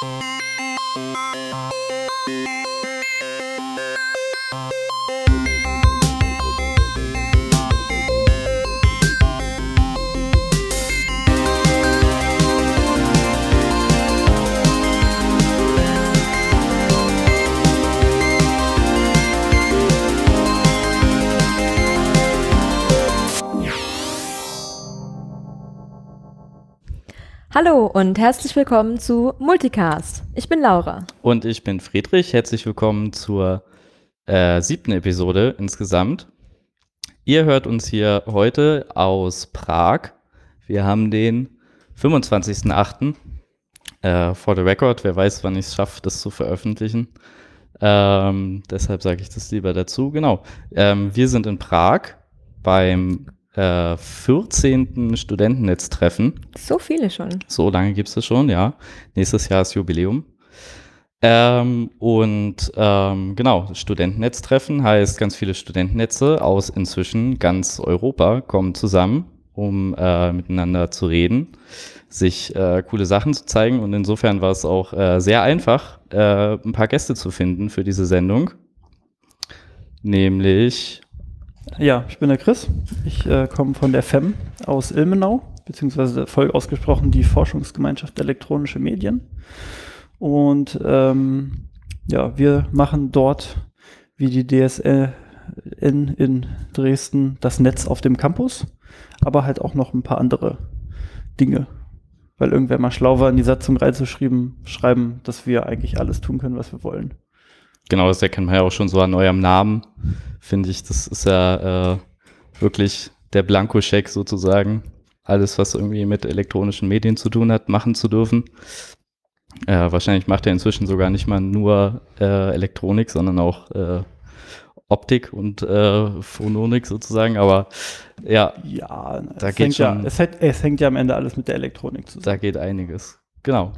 Música Hallo und herzlich willkommen zu Multicast. Ich bin Laura. Und ich bin Friedrich. Herzlich willkommen zur äh, siebten Episode insgesamt. Ihr hört uns hier heute aus Prag. Wir haben den 25.08. Äh, for the record, wer weiß, wann ich es schaffe, das zu veröffentlichen. Ähm, deshalb sage ich das lieber dazu. Genau. Ähm, wir sind in Prag beim äh, 14. Studentennetztreffen. So viele schon. So lange gibt es das schon, ja. Nächstes Jahr ist Jubiläum. Ähm, und ähm, genau, Studentennetztreffen heißt, ganz viele Studentennetze aus inzwischen ganz Europa kommen zusammen, um äh, miteinander zu reden, sich äh, coole Sachen zu zeigen. Und insofern war es auch äh, sehr einfach, äh, ein paar Gäste zu finden für diese Sendung. Nämlich ja, ich bin der Chris. Ich äh, komme von der FEM aus Ilmenau, beziehungsweise voll ausgesprochen die Forschungsgemeinschaft Elektronische Medien. Und ähm, ja, wir machen dort wie die DSL in, in Dresden das Netz auf dem Campus, aber halt auch noch ein paar andere Dinge. Weil irgendwer mal schlau war, in die Satzung reinzuschreiben, schreiben, dass wir eigentlich alles tun können, was wir wollen. Genau, das erkennt man ja auch schon so an eurem Namen, finde ich. Das ist ja äh, wirklich der Blankoscheck sozusagen. Alles, was irgendwie mit elektronischen Medien zu tun hat, machen zu dürfen. Äh, wahrscheinlich macht er inzwischen sogar nicht mal nur äh, Elektronik, sondern auch äh, Optik und äh, Phononik sozusagen. Aber ja, ja da geht schon. Ja, es, hat, es hängt ja am Ende alles mit der Elektronik zusammen. Da geht einiges. Genau.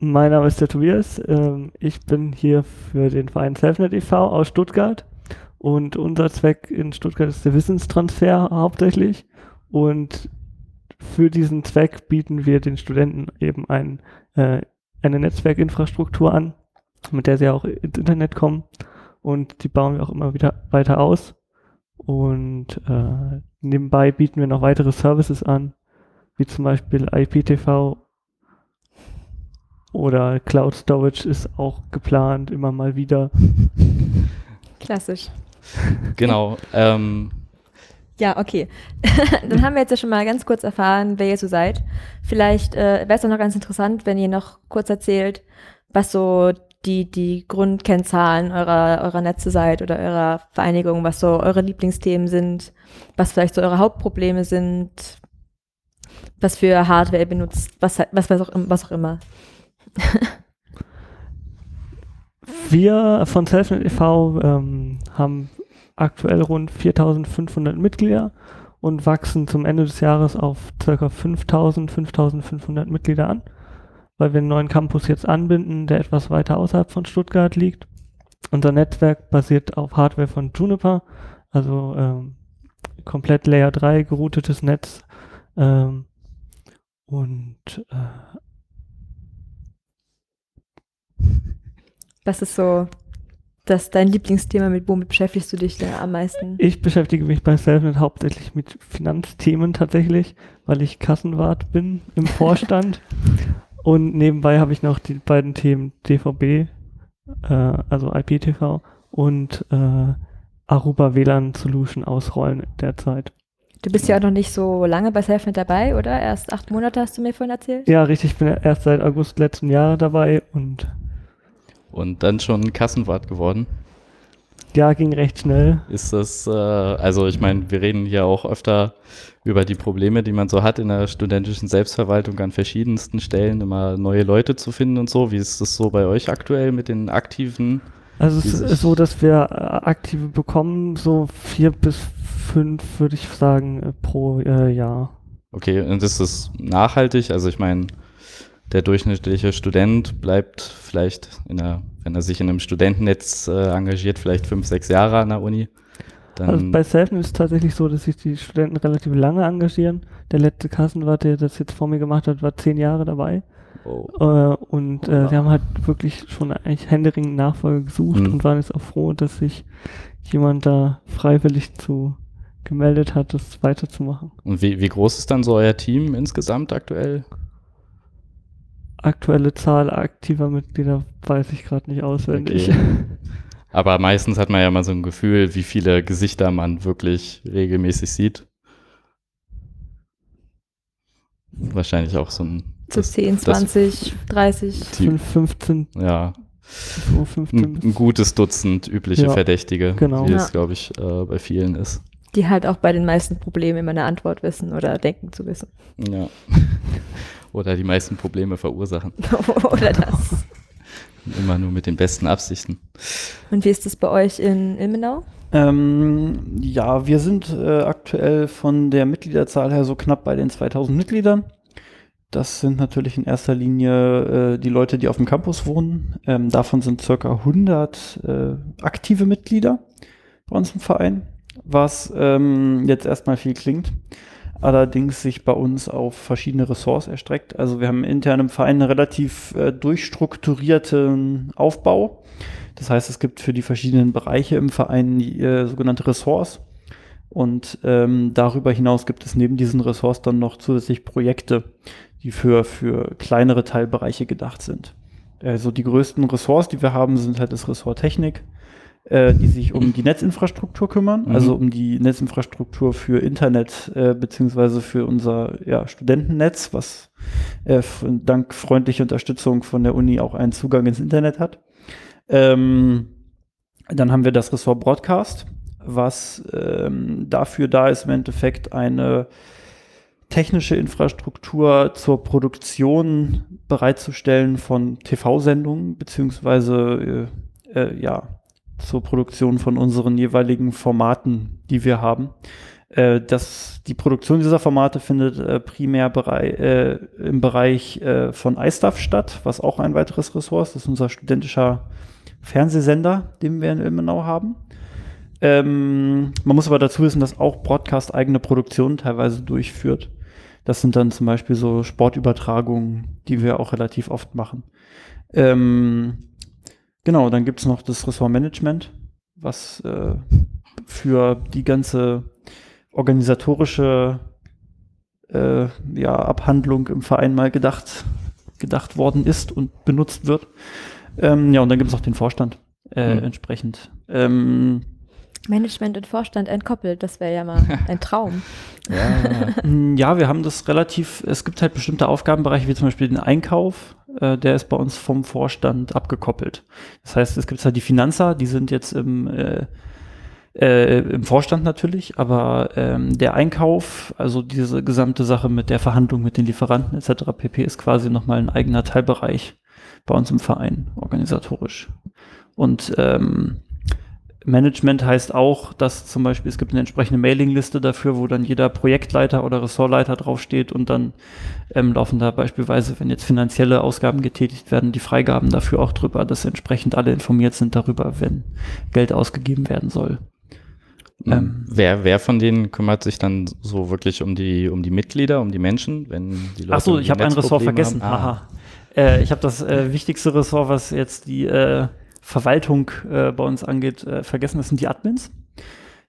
Mein Name ist der Tobias. Ähm, ich bin hier für den Verein Selfnet e.V. aus Stuttgart. Und unser Zweck in Stuttgart ist der Wissenstransfer hauptsächlich. Und für diesen Zweck bieten wir den Studenten eben ein, äh, eine Netzwerkinfrastruktur an, mit der sie auch ins Internet kommen. Und die bauen wir auch immer wieder weiter aus. Und äh, nebenbei bieten wir noch weitere Services an, wie zum Beispiel IPTV oder Cloud Storage ist auch geplant, immer mal wieder. Klassisch. Genau. ähm. Ja, okay. Dann haben wir jetzt ja schon mal ganz kurz erfahren, wer ihr so seid. Vielleicht äh, wäre es auch noch ganz interessant, wenn ihr noch kurz erzählt, was so die, die Grundkennzahlen eurer, eurer Netze seid oder eurer Vereinigung, was so eure Lieblingsthemen sind, was vielleicht so eure Hauptprobleme sind, was für Hardware ihr benutzt, was, was, was, auch, was auch immer. Wir von Selfnet e.V. Ähm, haben aktuell rund 4500 Mitglieder und wachsen zum Ende des Jahres auf ca. 5000, 5500 Mitglieder an, weil wir einen neuen Campus jetzt anbinden, der etwas weiter außerhalb von Stuttgart liegt. Unser Netzwerk basiert auf Hardware von Juniper, also ähm, komplett Layer 3 geroutetes Netz ähm, und äh, Was ist so das dein Lieblingsthema, mit womit beschäftigst du dich da am meisten? Ich beschäftige mich bei Selfnet hauptsächlich mit Finanzthemen tatsächlich, weil ich Kassenwart bin im Vorstand. und nebenbei habe ich noch die beiden Themen DVB, äh, also IPTV und äh, Aruba WLAN Solution ausrollen derzeit. Du bist ja auch noch nicht so lange bei Selfnet dabei, oder? Erst acht Monate hast du mir vorhin erzählt? Ja, richtig. Ich bin erst seit August letzten Jahres dabei und und dann schon Kassenwart geworden. Ja, ging recht schnell. Ist das, äh, also ich meine, wir reden hier auch öfter über die Probleme, die man so hat in der studentischen Selbstverwaltung an verschiedensten Stellen, immer neue Leute zu finden und so. Wie ist das so bei euch aktuell mit den aktiven? Also es ist so, dass wir äh, aktive bekommen, so vier bis fünf, würde ich sagen, äh, pro äh, Jahr. Okay, und ist das nachhaltig? Also ich meine, der durchschnittliche Student bleibt vielleicht, in der, wenn er sich in einem Studentennetz äh, engagiert, vielleicht fünf, sechs Jahre an der Uni. Also bei Selfen ist es tatsächlich so, dass sich die Studenten relativ lange engagieren. Der letzte Kassenwart, der das jetzt vor mir gemacht hat, war zehn Jahre dabei. Oh. Äh, und äh, wir haben halt wirklich schon eigentlich händeringend Nachfolge gesucht Mhm. und waren jetzt auch froh, dass sich jemand da freiwillig zu gemeldet hat, das weiterzumachen. Und wie, wie groß ist dann so euer Team insgesamt aktuell? Aktuelle Zahl aktiver Mitglieder weiß ich gerade nicht auswendig. Okay. Aber meistens hat man ja mal so ein Gefühl, wie viele Gesichter man wirklich regelmäßig sieht. Wahrscheinlich auch so ein So das- 10, das 20, 30. Team. Fünf- 15, Ja, so 15 ein, ein gutes Dutzend übliche Ja, Verdächtige, genau. wie es, Ja. glaube ich, äh, bei vielen ist. Die halt auch bei den meisten Problemen immer eine Antwort wissen oder denken zu wissen. Ja. Oder die meisten Probleme verursachen. oder das. Immer nur mit den besten Absichten. Und wie ist es bei euch in Ilmenau? Ähm, ja, wir sind äh, aktuell von der Mitgliederzahl her so knapp bei den 2000 Mitgliedern. Das sind natürlich in erster Linie äh, die Leute, die auf dem Campus wohnen. Ähm, davon sind circa 100 äh, aktive Mitglieder bei uns im Verein, was ähm, jetzt erstmal viel klingt. Allerdings sich bei uns auf verschiedene Ressorts erstreckt. Also wir haben intern im Verein einen relativ äh, durchstrukturierten Aufbau. Das heißt, es gibt für die verschiedenen Bereiche im Verein äh, sogenannte Ressorts. Und ähm, darüber hinaus gibt es neben diesen Ressorts dann noch zusätzlich Projekte, die für, für kleinere Teilbereiche gedacht sind. Also die größten Ressorts, die wir haben, sind halt das Ressort Technik, äh, die sich um die Netzinfrastruktur kümmern, Mhm. also um die Netzinfrastruktur für Internet äh, beziehungsweise für unser ja, Studentennetz, was äh, dank freundlicher Unterstützung von der Uni auch einen Zugang ins Internet hat. Ähm, dann haben wir das Ressort Broadcast, was ähm, dafür da ist, im Endeffekt eine technische Infrastruktur zur Produktion bereitzustellen von TV-Sendungen, beziehungsweise äh, äh, ja, zur Produktion von unseren jeweiligen Formaten, die wir haben. Äh, das, die Produktion dieser Formate findet äh, primär berei äh, im Bereich äh, von iStuff statt, was auch ein weiteres Ressort ist. Das ist unser studentischer Fernsehsender, den wir in Ilmenau haben. Ähm, man muss aber dazu wissen, dass auch Broadcast eigene Produktionen teilweise durchführt. Das sind dann zum Beispiel so Sportübertragungen, die wir auch relativ oft machen. Ähm, genau, dann gibt es noch das Ressort Management, was äh, für die ganze organisatorische äh, ja, Abhandlung im Verein mal gedacht, gedacht worden ist und benutzt wird. Ähm, ja, und dann gibt es noch den Vorstand äh, Mhm. entsprechend. Ähm, Management und Vorstand entkoppelt, das wäre ja mal ein Traum. Ja. Mm, Ja, wir haben das relativ, es gibt halt bestimmte Aufgabenbereiche, wie zum Beispiel den Einkauf, äh, der ist bei uns vom Vorstand abgekoppelt. Das heißt, es gibt halt die Finanzer, die sind jetzt im, äh, äh, im Vorstand natürlich, aber ähm, der Einkauf, also diese gesamte Sache mit der Verhandlung mit den Lieferanten etc. pp. ist quasi nochmal ein eigener Teilbereich bei uns im Verein, organisatorisch. Und ähm, Management heißt auch, dass zum Beispiel es gibt eine entsprechende Mailingliste dafür, wo dann jeder Projektleiter oder Ressortleiter draufsteht und dann ähm, laufen da beispielsweise, wenn jetzt finanzielle Ausgaben getätigt werden, die Freigaben dafür auch drüber, dass entsprechend alle informiert sind darüber, wenn Geld ausgegeben werden soll. Ähm. wer, wer von denen kümmert sich dann so wirklich um die, um die Mitglieder, um die Menschen, wenn die Leute Ach so, ich habe ein Ressort vergessen. haben? Ah, Haha. Äh, ich habe das äh, wichtigste Ressort, was jetzt die äh, Verwaltung äh, bei uns angeht, äh, vergessen. Das sind die Admins.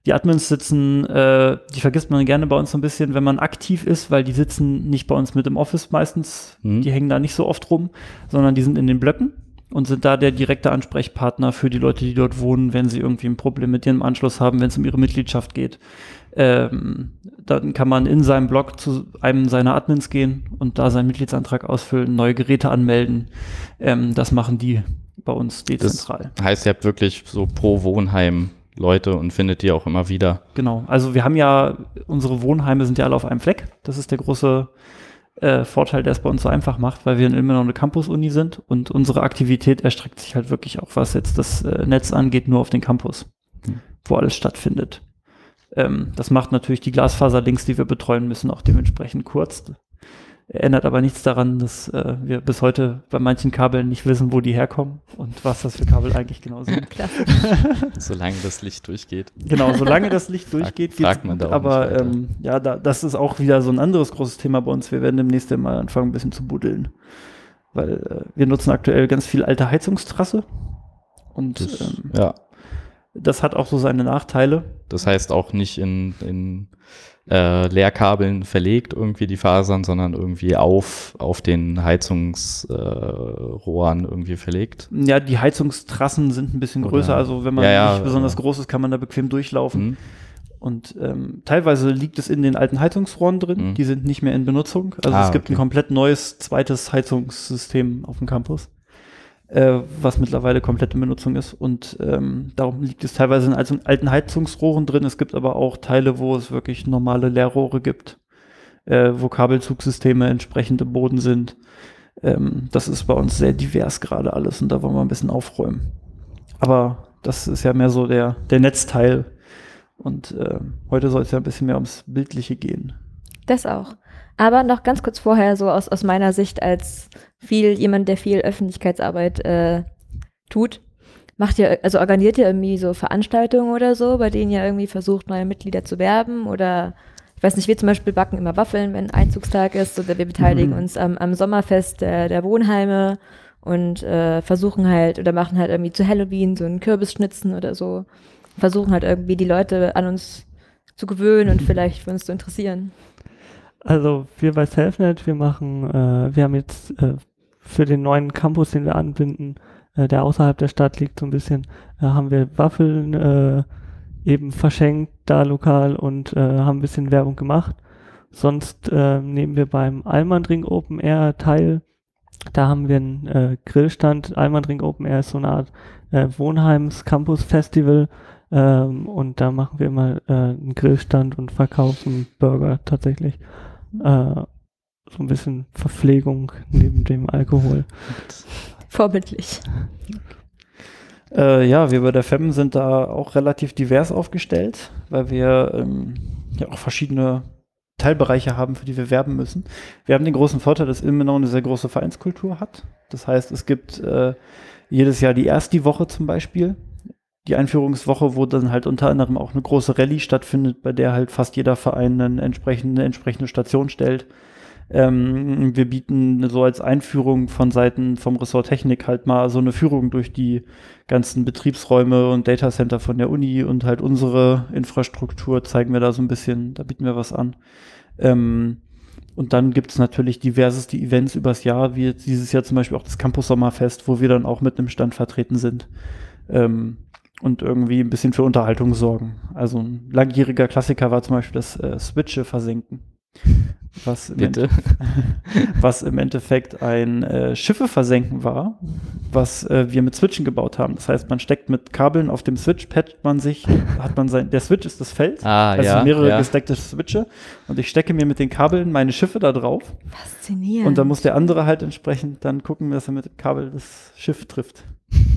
Die Admins sitzen, äh, die vergisst man gerne bei uns so ein bisschen, wenn man aktiv ist, weil die sitzen nicht bei uns mit im Office meistens. Mhm. Die hängen da nicht so oft rum, sondern die sind in den Blöcken und sind da der direkte Ansprechpartner für die Leute, die dort wohnen, wenn sie irgendwie ein Problem mit ihrem Anschluss haben, wenn es um ihre Mitgliedschaft geht. Ähm, dann kann man in seinem Blog zu einem seiner Admins gehen und da seinen Mitgliedsantrag ausfüllen, neue Geräte anmelden. Ähm, das machen die bei uns dezentral. Heißt, ihr habt wirklich so pro Wohnheim Leute und findet die auch immer wieder. Genau. Also wir haben ja, unsere Wohnheime sind ja alle auf einem Fleck. Das ist der große äh, Vorteil, der es bei uns so einfach macht, weil wir in Ilmenau eine Campus-Uni sind und unsere Aktivität erstreckt sich halt wirklich auch, was jetzt das äh, Netz angeht, nur auf den Campus, Hm. wo alles stattfindet. Ähm, das macht natürlich die Glasfaserlinks, die wir betreuen müssen, auch dementsprechend kurz. Ändert aber nichts daran, dass äh, wir bis heute bei manchen Kabeln nicht wissen, wo die herkommen und was das für Kabel eigentlich genau sind. Solange das Licht durchgeht. Genau, solange das Licht durchgeht, fragt man da auch aber ähm, ja, da, das ist auch wieder so ein anderes großes Thema bei uns. Wir werden demnächst mal anfangen, ein bisschen zu buddeln. weil äh, wir nutzen aktuell ganz viel alte Heizungstrasse. Und Das, ähm, ja, das hat auch so seine Nachteile. das heißt auch nicht in, in äh, Leerkabeln verlegt irgendwie die Fasern, sondern irgendwie auf, auf den Heizungsrohren äh, irgendwie verlegt. Ja, die Heizungstrassen sind ein bisschen Oder- größer, also wenn man Ja, ja, nicht besonders aber- groß ist, kann man da bequem durchlaufen. Mhm. Und ähm, teilweise liegt es in den alten Heizungsrohren drin, Mhm. die sind nicht mehr in Benutzung. Also Ah, es gibt okay. ein komplett neues zweites Heizungssystem auf dem Campus, äh, was mittlerweile komplett in Benutzung ist. Und ähm, darum liegt es teilweise in alten Heizungsrohren drin. Es gibt aber auch Teile, wo es wirklich normale Leerrohre gibt, äh, wo Kabelzugsysteme entsprechend im Boden sind. Ähm, das ist bei uns sehr divers gerade alles und da wollen wir ein bisschen aufräumen. Aber das ist ja mehr so der, der Netzteil. Und ähm, heute soll es ja ein bisschen mehr ums Bildliche gehen. Das auch. Aber noch ganz kurz vorher, so aus, aus meiner Sicht als viel, jemand, der viel Öffentlichkeitsarbeit äh, tut, macht ihr, also organisiert ihr irgendwie so Veranstaltungen oder so, bei denen ihr irgendwie versucht, neue Mitglieder zu werben oder ich weiß nicht, wir zum Beispiel backen immer Waffeln, wenn Einzugstag ist oder wir beteiligen Mhm. uns am, am Sommerfest der, der Wohnheime und äh, versuchen halt oder machen halt irgendwie zu Halloween so einen Kürbisschnitzen oder so. Versuchen halt irgendwie die Leute an uns zu gewöhnen und vielleicht für uns zu interessieren. Also wir bei Selfnet, wir machen, äh, wir haben jetzt äh, für den neuen Campus, den wir anbinden, äh, der außerhalb der Stadt liegt so ein bisschen, äh, haben wir Waffeln äh, eben verschenkt da lokal und äh, haben ein bisschen Werbung gemacht. Sonst nehmen wir beim Almandring Open Air teil. Da haben wir einen Grillstand. Almandring Open Air ist so eine Art Wohnheims Campus Festival. Ähm, und da machen wir immer einen Grillstand und verkaufen Burger tatsächlich. Äh, so ein bisschen Verpflegung neben dem Alkohol. Vorbildlich. Äh, ja, wir bei der FEM sind da auch relativ divers aufgestellt, weil wir ähm, ja auch verschiedene Teilbereiche haben, für die wir werben müssen. Wir haben den großen Vorteil, dass Ilmenau eine sehr große Vereinskultur hat. Das heißt, es gibt äh, jedes Jahr die Ersti-Woche zum Beispiel, die Einführungswoche, wo dann halt unter anderem auch eine große Rallye stattfindet, bei der halt fast jeder Verein eine entsprechende, entsprechende Station stellt. Ähm, wir bieten so als Einführung von Seiten vom Ressort Technik halt mal so eine Führung durch die ganzen Betriebsräume und Datacenter von der Uni und halt unsere Infrastruktur zeigen wir da so ein bisschen, da bieten wir was an. Ähm, und dann gibt es natürlich diverseste Events übers Jahr, wie jetzt dieses Jahr zum Beispiel auch das Campus Sommerfest, wo wir dann auch mit einem Stand vertreten sind. Ähm, und irgendwie ein bisschen für Unterhaltung sorgen. Also ein langjähriger Klassiker war zum Beispiel das äh, Switche versenken. Was im, Bitte. was im Endeffekt ein äh, Schiffe versenken war, was äh, wir mit Switchen gebaut haben. Das heißt, man steckt mit Kabeln auf dem Switch, patcht man sich, hat man sein, der Switch ist das Feld, Ah, also ja. mehrere ja. gesteckte Switche und ich stecke mir mit den Kabeln meine Schiffe da drauf Faszinierend. und dann muss der andere halt entsprechend dann gucken, dass er mit dem Kabel das Schiff trifft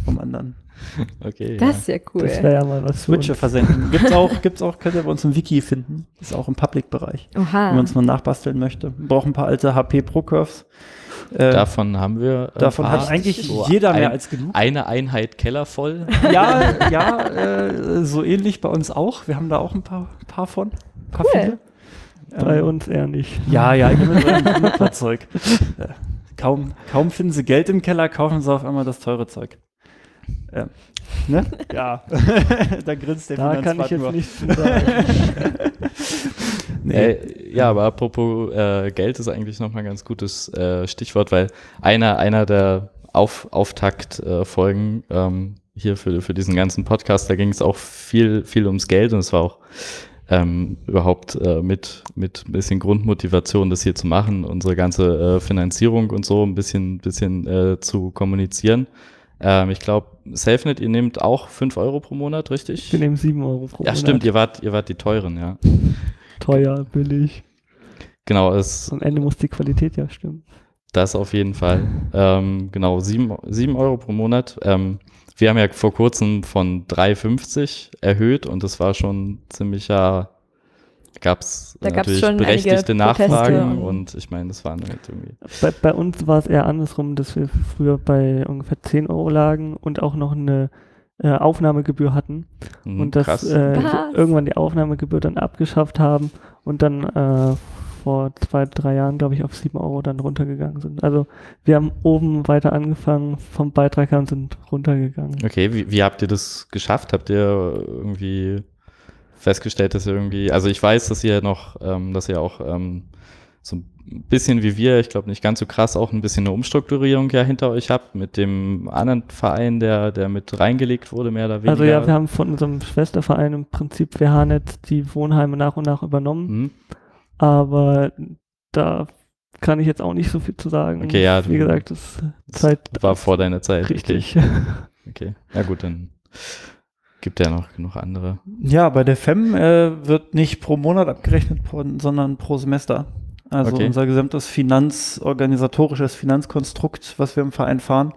vom anderen. Okay. das ist ja cool. Das wäre ja mal was. Switche uns. versenken. Gibt's auch, gibt's auch, könnt ihr bei uns im Wiki finden. Ist auch im Public-Bereich. Oha. Wenn man es mal nachbasteln möchte. Wir brauchen ein paar alte HP Pro Curves. Äh, Davon haben wir. ein davon hat eigentlich So jeder mehr ein, als genug. Eine Einheit Keller voll. Ja, ja, äh, so ähnlich bei uns auch. Wir haben da auch ein paar, paar von. Ein paar Cool. viele. Bei Ähm, uns eher nicht. Ja, ja, ich mit eurem Knupperzeug. Äh, kaum, kaum finden sie Geld im Keller, kaufen sie auf einmal das teure Zeug. Ähm, ne? Ja. da grinst der Da kann ich jetzt nichts. Nee. Äh, ja, aber apropos äh, Geld ist eigentlich nochmal ein ganz gutes äh, Stichwort, weil einer, einer der Auf, Auftakt-Folgen ähm, hier für, für diesen ganzen Podcast, da ging es auch viel, viel ums Geld und es war auch ähm, überhaupt äh, mit, mit ein bisschen Grundmotivation, das hier zu machen, unsere ganze äh, Finanzierung und so ein bisschen, bisschen äh, zu kommunizieren. Ähm, ich glaube, SafeNet, ihr nehmt auch 5 Euro pro Monat, richtig? Wir nehmen 7 Euro pro ja, Monat. stimmt, ihr wart, ihr wart die teuren, ja. Teuer, billig. Genau, es, Am Ende muss die Qualität ja stimmen. Das auf jeden Fall. Ähm, genau, sieben, sieben Euro pro Monat. Ähm, wir haben ja vor kurzem von 3,50 erhöht und das war schon ziemlicher, gab es gab's natürlich berechtigte Nachfragen und- und ich meine, das waren halt irgendwie. Bei, bei uns war es eher andersrum, dass wir früher bei ungefähr 10 Euro lagen und auch noch eine äh, Aufnahmegebühr hatten. hm, und dass äh, irgendwann die Aufnahmegebühr dann abgeschafft haben und dann äh, vor zwei, drei Jahren, glaube ich, auf sieben Euro dann runtergegangen sind. Also wir haben oben weiter angefangen vom Beitrag her und sind runtergegangen. Okay, wie, wie habt ihr das geschafft? Habt ihr irgendwie festgestellt, dass ihr irgendwie, also ich weiß, dass ihr noch, ähm, dass ihr auch ähm, so ein bisschen wie wir, ich glaube nicht ganz so krass, auch ein bisschen eine Umstrukturierung ja hinter euch habt mit dem anderen Verein, der, der mit reingelegt wurde, mehr oder weniger. Also ja, wir haben von unserem Schwesterverein im Prinzip WHNet die Wohnheime nach und nach übernommen, Hm? aber da kann ich jetzt auch nicht so viel zu sagen. Okay, ja, Wie gesagt, das Das Zeit war vor deiner Zeit. richtig. Okay. okay. Ja gut, dann gibt ja noch genug andere. Ja, bei der FEM äh, wird nicht pro Monat abgerechnet, sondern pro Semester. Also Okay. unser gesamtes finanzorganisatorisches Finanzkonstrukt, was wir im Verein fahren,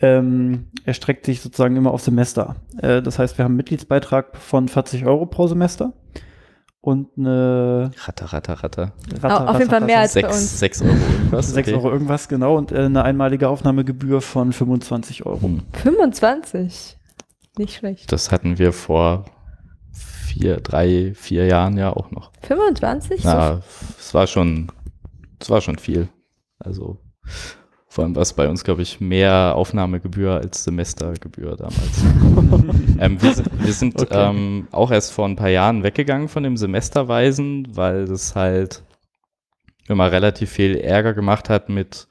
ähm, erstreckt sich sozusagen immer auf Semester. Äh, das heißt, wir haben einen Mitgliedsbeitrag von 40 Euro pro Semester und eine Ratter, ratter, ratter. Ratter, auf jeden Fall mehr als bei uns. Sechs, sechs Euro irgendwas. 6 Euro irgendwas, genau, und äh, eine einmalige Aufnahmegebühr von 25 Euro. Hm. 25. Nicht schlecht. Das hatten wir vor vier, drei, vier Jahren ja auch noch. 25? So Na, es war schon, es war schon viel. Also vor allem war es bei uns, glaube ich, mehr Aufnahmegebühr als Semestergebühr damals. ähm, wir sind, wir sind Okay. ähm, auch erst vor ein paar Jahren weggegangen von dem Semesterweisen, weil das halt immer relativ viel Ärger gemacht hat mit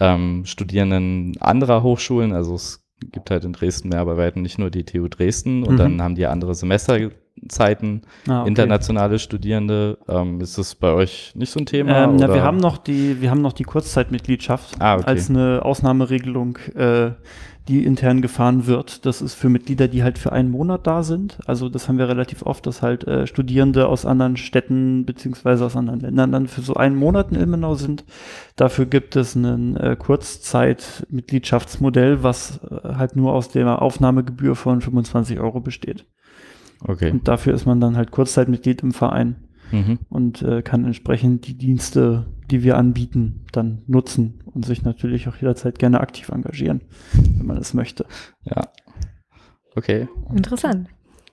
ähm, Studierenden anderer Hochschulen. Also es gibt halt in Dresden mehr, aber weitem nicht nur die TU Dresden und Mhm. dann haben die andere Semesterzeiten Ah, okay. internationale Studierende. Ähm, ist das bei euch nicht so ein Thema? Ähm, na, oder? wir haben noch die, wir haben noch die Kurzzeitmitgliedschaft Ah, okay. als eine Ausnahmeregelung, äh, die intern gefahren wird. Das ist für Mitglieder, die halt für einen Monat da sind. Also das haben wir relativ oft, dass halt äh, Studierende aus anderen Städten beziehungsweise aus anderen Ländern dann für so einen Monat in Ilmenau sind. Dafür gibt es ein äh, Kurzzeitmitgliedschaftsmodell, was äh, halt nur aus der Aufnahmegebühr von 25 Euro besteht. Okay. Und dafür ist man dann halt Kurzzeitmitglied im Verein Mhm. und äh, kann entsprechend die Dienste, die wir anbieten, dann nutzen und sich natürlich auch jederzeit gerne aktiv engagieren, wenn man es möchte. Ja. Okay. Interessant.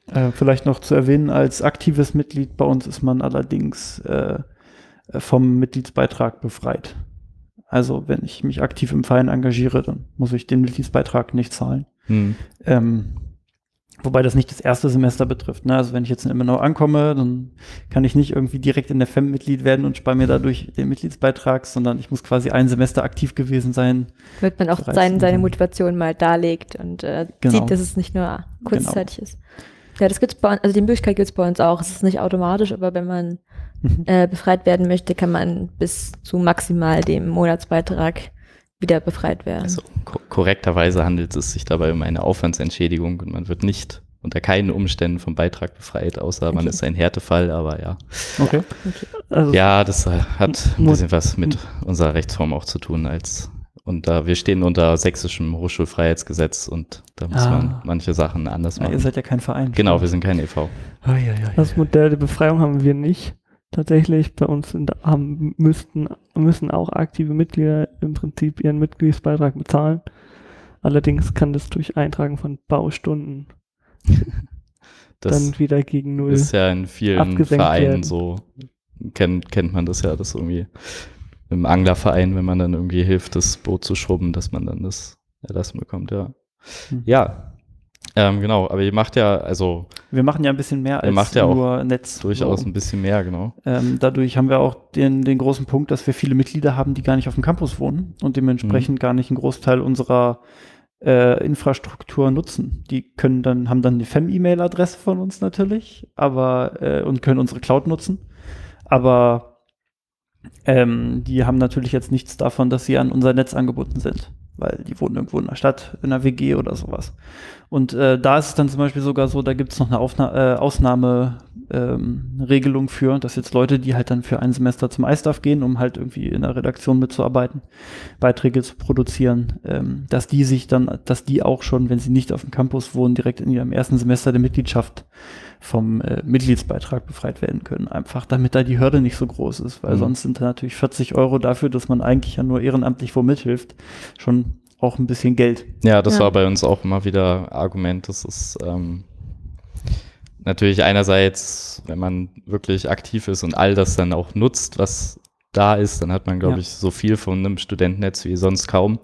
Äh, vielleicht noch zu erwähnen, als aktives Mitglied bei uns ist man allerdings äh, äh, vom Mitgliedsbeitrag befreit. Also wenn ich mich aktiv im Verein engagiere, dann muss ich den Mitgliedsbeitrag nicht zahlen. Hm. Ähm, wobei das nicht das erste Semester betrifft. Ne? Also wenn ich jetzt in Immenau ankomme, dann kann ich nicht irgendwie direkt in der FEM Mitglied werden und spare mir dadurch den Mitgliedsbeitrag, sondern ich muss quasi ein Semester aktiv gewesen sein. Damit man auch sein, seine in- Motivation mal darlegt und äh, Genau. sieht, dass es nicht nur kurzzeitig ist. Ja, das gibt's bei uns, also die Möglichkeit gibt's bei uns auch. Es ist nicht automatisch, aber wenn man äh, befreit werden möchte, kann man bis zu maximal dem Monatsbeitrag wieder befreit werden. Also ko korrekterweise handelt es sich dabei um eine Aufwandsentschädigung und man wird nicht unter keinen Umständen vom Beitrag befreit, außer man Okay. ist ein Härtefall, aber ja. Okay. Also Ja, das äh, hat ein bisschen was mit unserer Rechtsform auch zu tun als und da wir stehen unter sächsischem Hochschulfreiheitsgesetz und da muss Ah. man manche Sachen anders Ja, machen. ihr seid ja kein Verein. genau, wir sind kein e.V. Ah, ja, ja, Das Modell der Befreiung haben wir nicht. Tatsächlich, bei uns sind, haben, müssten, müssen auch aktive Mitglieder im Prinzip ihren Mitgliedsbeitrag bezahlen. Allerdings kann das durch Eintragen von Baustunden dann wieder gegen Null. ist ja in vielen Vereinen werden. so, kennt, kennt man das ja, dass irgendwie im Anglerverein, wenn man dann irgendwie hilft, das Boot zu schrubben, dass man dann das erlassen bekommt, ja. Hm. Ja, ähm, genau, aber ihr macht ja also Wir machen ja ein bisschen mehr als macht ja auch nur Netz. durchaus So. ein bisschen mehr, genau. Ähm, dadurch haben wir auch den, den großen Punkt, dass wir viele Mitglieder haben, die gar nicht auf dem Campus wohnen und dementsprechend Mhm. gar nicht einen Großteil unserer äh, Infrastruktur nutzen. Die können dann, haben dann eine FEM-E-Mail-Adresse von uns natürlich, aber äh, und können unsere Cloud nutzen. Aber ähm, die haben natürlich jetzt nichts davon, dass sie an unser Netz angebunden sind, weil die wohnen irgendwo in der Stadt, in einer WG oder sowas. Und äh, da ist es dann zum Beispiel sogar so, da gibt es noch eine Aufna äh, Ausnahmeregelung ähm, für, dass jetzt Leute, die halt dann für ein Semester zum iStuff gehen, um halt irgendwie in der Redaktion mitzuarbeiten, Beiträge zu produzieren, ähm, dass die sich dann, dass die auch schon, wenn sie nicht auf dem Campus wohnen, direkt in ihrem ersten Semester der Mitgliedschaft vom äh, Mitgliedsbeitrag befreit werden können. Einfach damit da die Hürde nicht so groß ist, weil Mhm. sonst sind da natürlich 40 Euro dafür, dass man eigentlich ja nur ehrenamtlich wo mithilft, schon auch ein bisschen Geld. Ja, das Ja. war bei uns auch immer wieder Argument. Das ist, ähm, natürlich einerseits, wenn man wirklich aktiv ist und all das dann auch nutzt, was da ist, dann hat man, glaube Ja. ich, so viel von einem Studentennetz wie sonst kaum.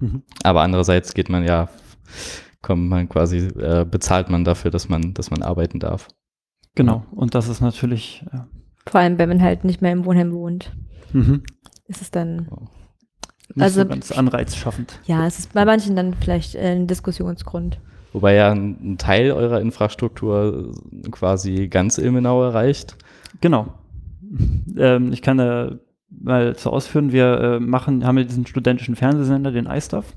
Mhm. Aber andererseits geht man ja, kommt man quasi, äh, bezahlt man dafür, dass man, dass man arbeiten darf. Genau. Und das ist natürlich, äh, Vor allem, wenn man halt nicht mehr im Wohnheim wohnt, mhm. ist es dann, nicht Also- so ganz anreizschaffend. ja, es ist bei manchen dann vielleicht äh, ein Diskussionsgrund. Wobei ja ein, ein Teil eurer Infrastruktur quasi ganz Ilmenau erreicht. Genau. Ähm, ich kann da mal zu ausführen, wir äh, machen, haben ja diesen studentischen Fernsehsender, den iStuff.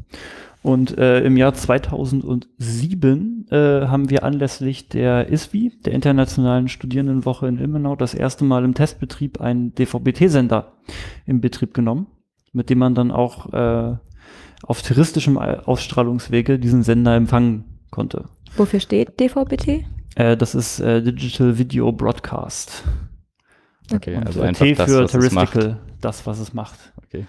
Und äh, im Jahr 2007 äh, haben wir anlässlich der ISWI, der Internationalen Studierendenwoche in Ilmenau, das erste Mal im Testbetrieb einen DVB-T-Sender in Betrieb genommen, mit dem man dann auch äh, auf touristischem Ausstrahlungswege diesen Sender empfangen konnte. Wofür steht DVB-T? Äh, das ist äh, Digital Video Broadcast. Okay, Und also äh, einfach T das, für was es macht. Terrestrial, das, was es macht. Okay.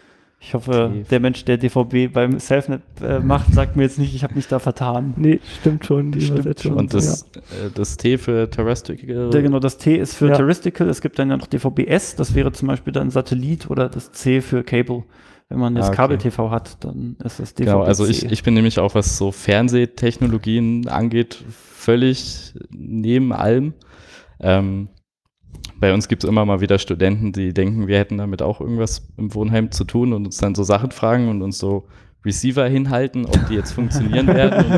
Ich hoffe, T. der Mensch, der DVB beim Selfnet äh, macht, sagt mir jetzt nicht, ich habe mich da vertan. Nee, stimmt schon, die Stimmt schon. Und das, äh, das T für Terrestrial. Der, genau, das T ist für Ja. Terrestrial, es gibt dann ja noch DVB-S, das wäre zum Beispiel dann Satellit oder das C für Cable. Wenn man jetzt Ah, okay. Kabel-TV hat, dann ist das DVB. Genau, also ich, ich bin nämlich auch, was so Fernsehtechnologien angeht, völlig neben allem. Ähm, bei uns gibt es immer mal wieder Studenten, die denken, wir hätten damit auch irgendwas im Wohnheim zu tun und uns dann so Sachen fragen und uns so Receiver hinhalten, ob die jetzt funktionieren werden. Und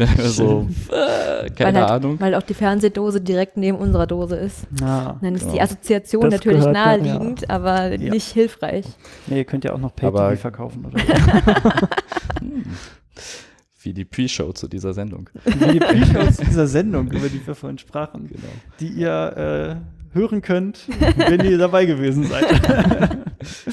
ich bin so, äh, keine weil halt, Ahnung. Weil auch die Fernsehdose direkt neben unserer Dose ist. Ah, Dann ist die Genau. Assoziation Das natürlich gehört dann, ja. naheliegend, aber Ja. nicht hilfreich. nee, ihr könnt ja auch noch Aber- Pay-TV verkaufen, oder? Hm. Wie die Pre-Show zu dieser Sendung. Wie die Pre-Shows dieser Sendung, über die wir vorhin sprachen, Genau. die ihr äh, hören könnt, wenn ihr dabei gewesen seid.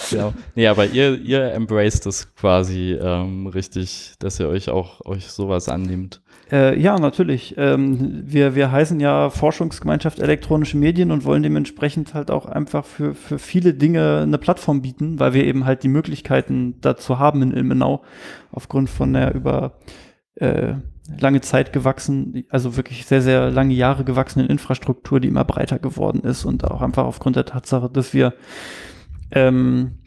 Genau. Nee, aber ihr, ihr embraced es quasi ähm, richtig, dass ihr euch auch euch sowas annimmt. Äh, ja, natürlich. Ähm, wir, wir heißen ja Forschungsgemeinschaft elektronische Medien und wollen dementsprechend halt auch einfach für, für viele Dinge eine Plattform bieten, weil wir eben halt die Möglichkeiten dazu haben in Ilmenau, aufgrund von der über äh, lange Zeit gewachsen, also wirklich sehr, sehr lange Jahre gewachsenen Infrastruktur, die immer breiter geworden ist und auch einfach aufgrund der Tatsache, dass wir ähm,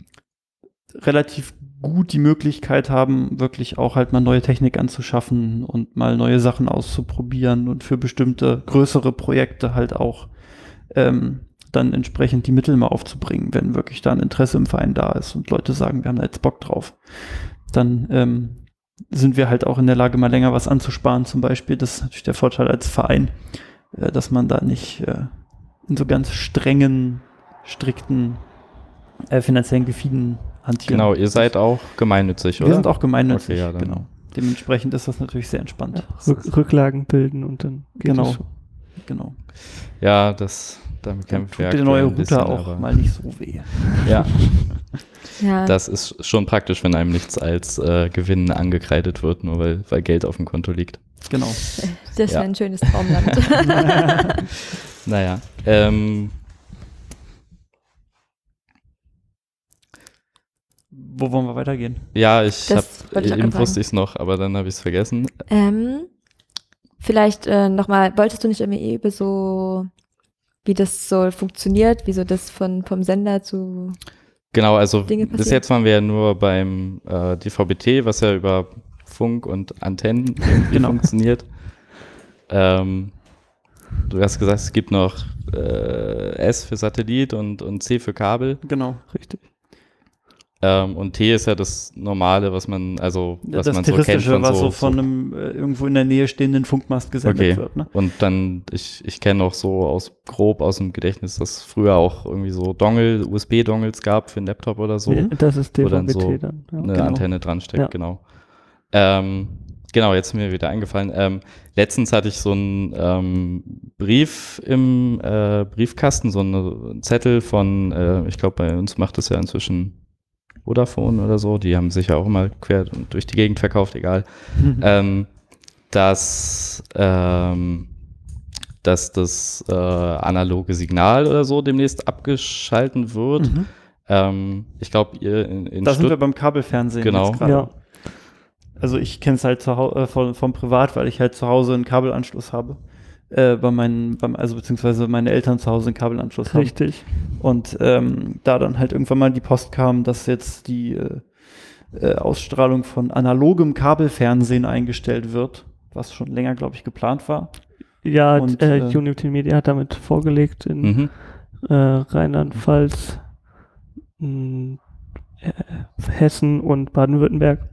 relativ gut die Möglichkeit haben, wirklich auch halt mal neue Technik anzuschaffen und mal neue Sachen auszuprobieren und für bestimmte größere Projekte halt auch ähm, dann entsprechend die Mittel mal aufzubringen, wenn wirklich da ein Interesse im Verein da ist und Leute sagen, wir haben da jetzt Bock drauf. Dann ähm, sind wir halt auch in der Lage, mal länger was anzusparen zum Beispiel. Das ist natürlich der Vorteil als Verein, äh, dass man da nicht äh, in so ganz strengen, strikten äh, finanziellen Gefieden hantiert. Genau, ihr seid auch gemeinnützig, oder? Wir sind auch gemeinnützig, Okay, ja, genau. Dementsprechend ist das natürlich sehr entspannt. Rück, Rücklagen bilden und dann geht Genau. Genau. Ja, das, damit Dann kämpfen wir tut der neue Router auch aber- mal nicht so weh. Ja, Ja, das ist schon praktisch, wenn einem nichts als äh, Gewinn angekreidet wird, nur weil, weil Geld auf dem Konto liegt. Genau. das ist ja. ein schönes Traumland. Naja, ähm, Wo wollen wir weitergehen? ja, ich habe, eben wusste ich es noch, aber dann habe ich es vergessen. ähm, vielleicht äh, nochmal, wolltest du nicht irgendwie über so, wie das so funktioniert, wie so das von, vom Sender zu Genau, also bis jetzt waren wir ja nur beim äh, DVB-T, was ja über Funk und Antennen irgendwie Genau. funktioniert. Ähm, du hast gesagt, es gibt noch äh, S für Satellit und, und C für Kabel. Genau. Richtig. Ähm, und T ist ja das Normale, was man, also was das man so kennt von was so, so von einem äh, irgendwo in der Nähe stehenden Funkmast gesendet Okay. wird. Ne? Und dann, ich, ich kenne auch so aus grob aus dem Gedächtnis, dass früher auch irgendwie so Dongle, USB-Dongles gab für einen Laptop oder so. Das ist Wo dann DVB-T so dann. Ja. eine Genau. Antenne dran steckt, Ja. genau. Ähm, genau, jetzt ist mir wieder eingefallen. Ähm, letztens hatte ich so einen ähm, Brief im äh, Briefkasten, so einen Zettel von, äh, ich glaube, bei uns macht das ja inzwischen Vodafone oder so. Die haben sich ja auch immer quer durch die Gegend verkauft, egal. ähm, dass, ähm, dass das äh, analoge Signal oder so demnächst abgeschalten wird. Mhm. Ähm, ich glaube, ihr in, in Da sind wir Stutt- beim Kabelfernsehen Genau. jetzt gerade. Ja. Also ich kenne es halt äh, von, vom Privat, weil ich halt zu Hause einen Kabelanschluss habe. Äh, bei meinen, beim, also beziehungsweise meine Eltern zu Hause einen Kabelanschluss haben. Richtig. Und ähm, da dann halt irgendwann mal die Post kam, dass jetzt die äh, äh, Ausstrahlung von analogem Kabelfernsehen eingestellt wird, was schon länger, glaube ich, geplant war. Ja, Und, äh, äh, Unity Media hat damit vorgelegt in Mhm. äh, Rheinland-Pfalz, äh, Hessen und Baden-Württemberg.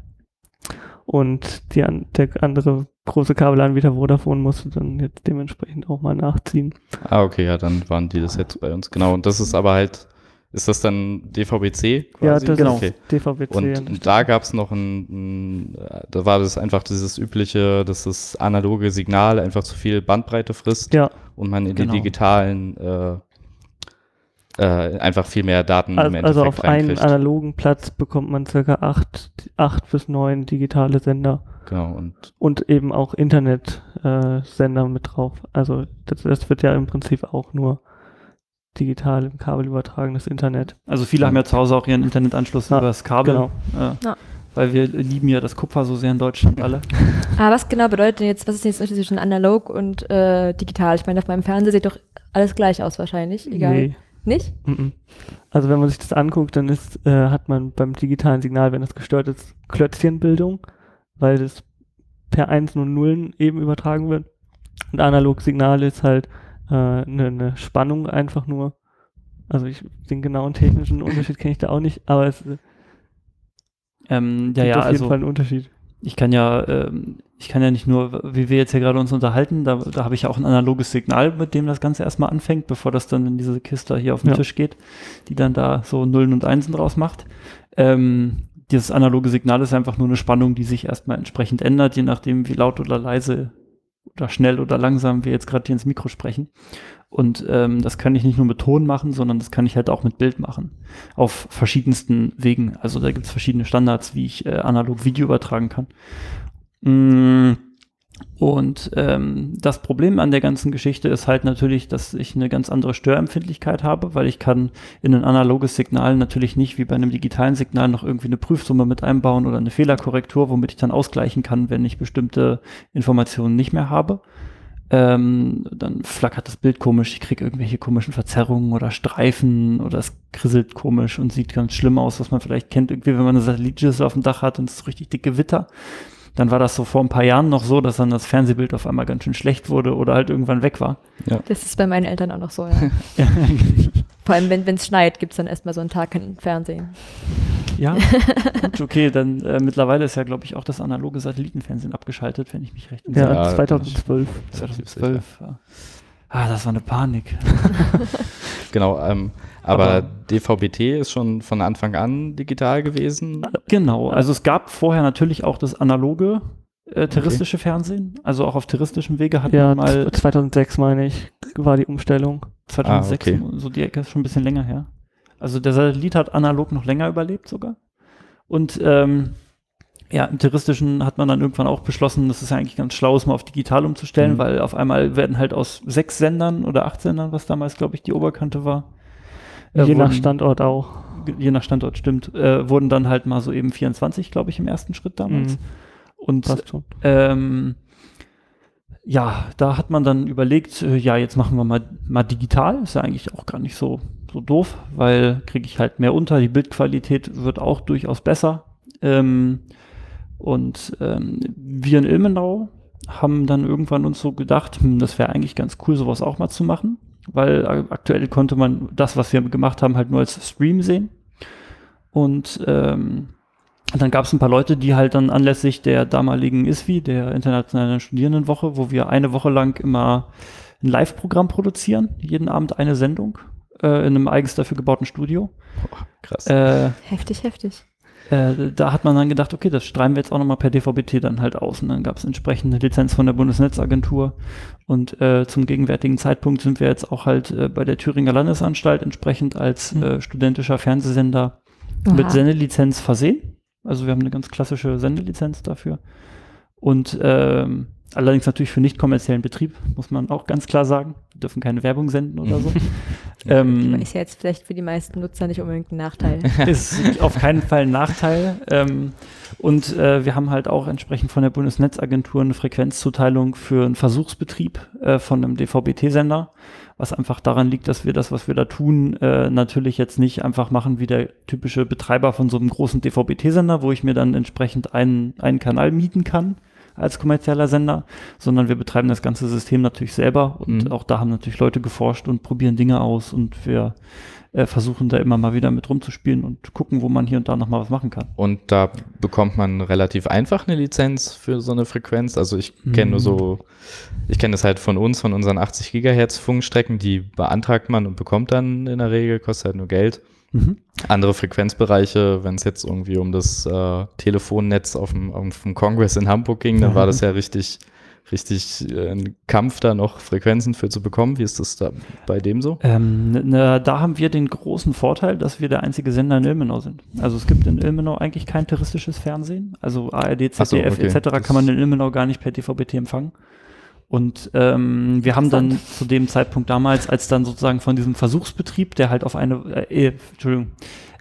Und die an, der andere große Kabelanbieter Vodafone musste dann jetzt dementsprechend auch mal nachziehen. Ah, okay, ja, dann waren die das jetzt bei uns. Genau, und das ist aber halt, ist das dann DVB-C quasi? ja, das genau. ist DVB-C. Und, und da gab es noch ein, ein, da war das einfach dieses übliche, dass das analoge Signal einfach zu viel Bandbreite frisst Ja, und man in Genau. den digitalen äh, äh, einfach viel mehr Daten im also, also auf einen analogen Platz bekommt man circa acht, acht bis neun digitale Sender Genau, und und eben auch Internet-Sender äh, mit drauf. Also das, das wird ja im Prinzip auch nur digital im Kabel übertragenes Internet. Also viele haben ja zu Hause auch ihren Internetanschluss Ja, über das Kabel. genau. Äh, Ja. Weil wir lieben ja das Kupfer so sehr in Deutschland alle. Aber was genau bedeutet denn jetzt, was ist denn jetzt der Unterschied zwischen analog und äh, digital? Ich meine, auf meinem Fernseher sieht doch alles gleich aus wahrscheinlich, egal. Nee. Nicht? Also wenn man sich das anguckt, dann ist, äh, hat man beim digitalen Signal, wenn das gestört ist, Klötzchenbildung, weil das per Einsen und Nullen eben übertragen wird. Und analog Signal ist halt eine äh, ne- ne Spannung einfach nur. Also ich den genauen technischen Unterschied kenne ich da auch nicht, aber es äh, Ähm, ja, gibt ja, auf jeden also Fall einen Unterschied. ich kann ja, ähm, ich kann ja nicht nur, wie wir jetzt hier gerade uns unterhalten, da, da habe ich ja auch ein analoges Signal, mit dem das Ganze erstmal anfängt, bevor das dann in diese Kiste hier auf den Ja. Tisch geht, die dann da so Nullen und Einsen draus macht. Ähm, dieses analoge Signal ist einfach nur eine Spannung, die sich erstmal entsprechend ändert, je nachdem, wie laut oder leise oder schnell oder langsam wir jetzt gerade hier ins Mikro sprechen. Und ähm, das kann ich nicht nur mit Ton machen, sondern das kann ich halt auch mit Bild machen. Auf verschiedensten Wegen. Also da gibt es verschiedene Standards, wie ich äh, analog Video übertragen kann. Mm, Und ähm, das Problem an der ganzen Geschichte ist halt natürlich, dass ich eine ganz andere Störempfindlichkeit habe, weil ich kann in ein analoges Signal natürlich nicht wie bei einem digitalen Signal noch irgendwie eine Prüfsumme mit einbauen oder eine Fehlerkorrektur, womit ich dann ausgleichen kann, wenn ich bestimmte Informationen nicht mehr habe. Ähm, dann flackert das Bild komisch, ich kriege irgendwelche komischen Verzerrungen oder Streifen oder es krisselt komisch und sieht ganz schlimm aus, was man vielleicht kennt, irgendwie, wenn man eine Satellitschüssel auf dem Dach hat und es ist richtig dicke Gewitter. Dann war das so vor ein paar Jahren noch so, dass dann das Fernsehbild auf einmal ganz schön schlecht wurde oder halt irgendwann weg war. Das ist bei meinen Eltern auch noch so, ja. Vor allem, wenn es schneit, gibt es dann erstmal so einen Tag kein Fernsehen. Ja, gut, okay, dann äh, mittlerweile ist ja, glaube ich, auch das analoge Satellitenfernsehen abgeschaltet, wenn ich mich recht Ja, entsinne. Ja, 2012. 2012. Ja. Ah, das war eine Panik. genau, ähm, aber, Aber- DVB-T ist schon von Anfang an digital gewesen. Genau, also es gab vorher natürlich auch das analoge äh, terroristische Fernsehen. Also auch auf terroristischem Wege hat Ja, man mal 2006 meine ich, war die Umstellung. 2006, Ah, okay. so die Ecke ist schon ein bisschen länger her. Also der Satellit hat analog noch länger überlebt sogar. Und ähm, ja, im terroristischen hat man dann irgendwann auch beschlossen, dass es ja eigentlich ganz schlau ist, mal auf digital umzustellen, Mhm. weil auf einmal werden halt aus sechs Sendern oder acht Sendern, was damals, glaube ich, die Oberkante war. Äh, Je nach Standort auch. Je nach Standort, stimmt. Äh, wurden dann halt mal so eben 24, glaube ich, im ersten Schritt damals. Mhm, Und passt schon. ähm, ja, da hat man dann überlegt, äh, ja, jetzt machen wir mal, mal digital. Ist ja eigentlich auch gar nicht so, so doof, weil kriege ich halt mehr unter. Die Bildqualität wird auch durchaus besser. Ähm, und ähm, wir in Ilmenau haben dann irgendwann uns so gedacht, hm, das wäre eigentlich ganz cool, sowas auch mal zu machen, weil aktuell konnte man das, was wir gemacht haben, halt nur als Stream sehen. Und ähm, dann gab es ein paar Leute, die halt dann anlässlich der damaligen ISWI, der Internationalen Studierendenwoche, wo wir eine Woche lang immer ein Live-Programm produzieren, jeden Abend eine Sendung äh, in einem eigens dafür gebauten Studio. Oh, krass. Äh, Heftig, heftig. Äh, da hat man dann gedacht, okay, das strahlen wir jetzt auch nochmal per DVB-T dann halt aus. Und dann gab es entsprechende Lizenz von der Bundesnetzagentur. Und äh, zum gegenwärtigen Zeitpunkt sind wir jetzt auch halt äh, bei der Thüringer Landesanstalt entsprechend als Mhm. äh, studentischer Fernsehsender mit Oha. Sendelizenz versehen. Also wir haben eine ganz klassische Sendelizenz dafür. Und ähm, allerdings natürlich für nicht kommerziellen Betrieb, muss man auch ganz klar sagen. Wir dürfen keine Werbung senden oder so. ähm, Ist ja jetzt vielleicht für die meisten Nutzer nicht unbedingt ein Nachteil. ist auf keinen Fall ein Nachteil. Ähm, und äh, wir haben halt auch entsprechend von der Bundesnetzagentur eine Frequenzzuteilung für einen Versuchsbetrieb äh, von einem DVB-T-Sender, was einfach daran liegt, dass wir das, was wir da tun, äh, natürlich jetzt nicht einfach machen wie der typische Betreiber von so einem großen DVB-T-Sender, wo ich mir dann entsprechend einen, einen Kanal mieten kann als kommerzieller Sender, sondern wir betreiben das ganze System natürlich selber und Mhm. auch da haben natürlich Leute geforscht und probieren Dinge aus und wir äh, versuchen da immer mal wieder mit rumzuspielen und gucken, wo man hier und da nochmal was machen kann. Und da bekommt man relativ einfach eine Lizenz für so eine Frequenz. Also ich kenne nur Mhm. so, ich kenne das halt von uns, von unseren 80 Gigahertz Funkstrecken, die beantragt man und bekommt dann in der Regel, kostet halt nur Geld. Mhm. Andere Frequenzbereiche, wenn es jetzt irgendwie um das äh, Telefonnetz auf dem, auf dem Kongress in Hamburg ging, dann Ja. war das ja richtig, richtig äh, ein Kampf, da noch Frequenzen für zu bekommen. Wie ist das da bei dem so? Ähm, ne- ne, da haben wir den großen Vorteil, dass wir der einzige Sender in Ilmenau sind. Also es gibt in Ilmenau eigentlich kein touristisches Fernsehen. Also ARD, Ach so, ZDF okay. etc. Kann man in Ilmenau gar nicht per DVB-T empfangen. Und ähm, wir haben dann zu dem Zeitpunkt damals, als dann sozusagen von diesem Versuchsbetrieb, der halt auf eine, äh, äh, Entschuldigung,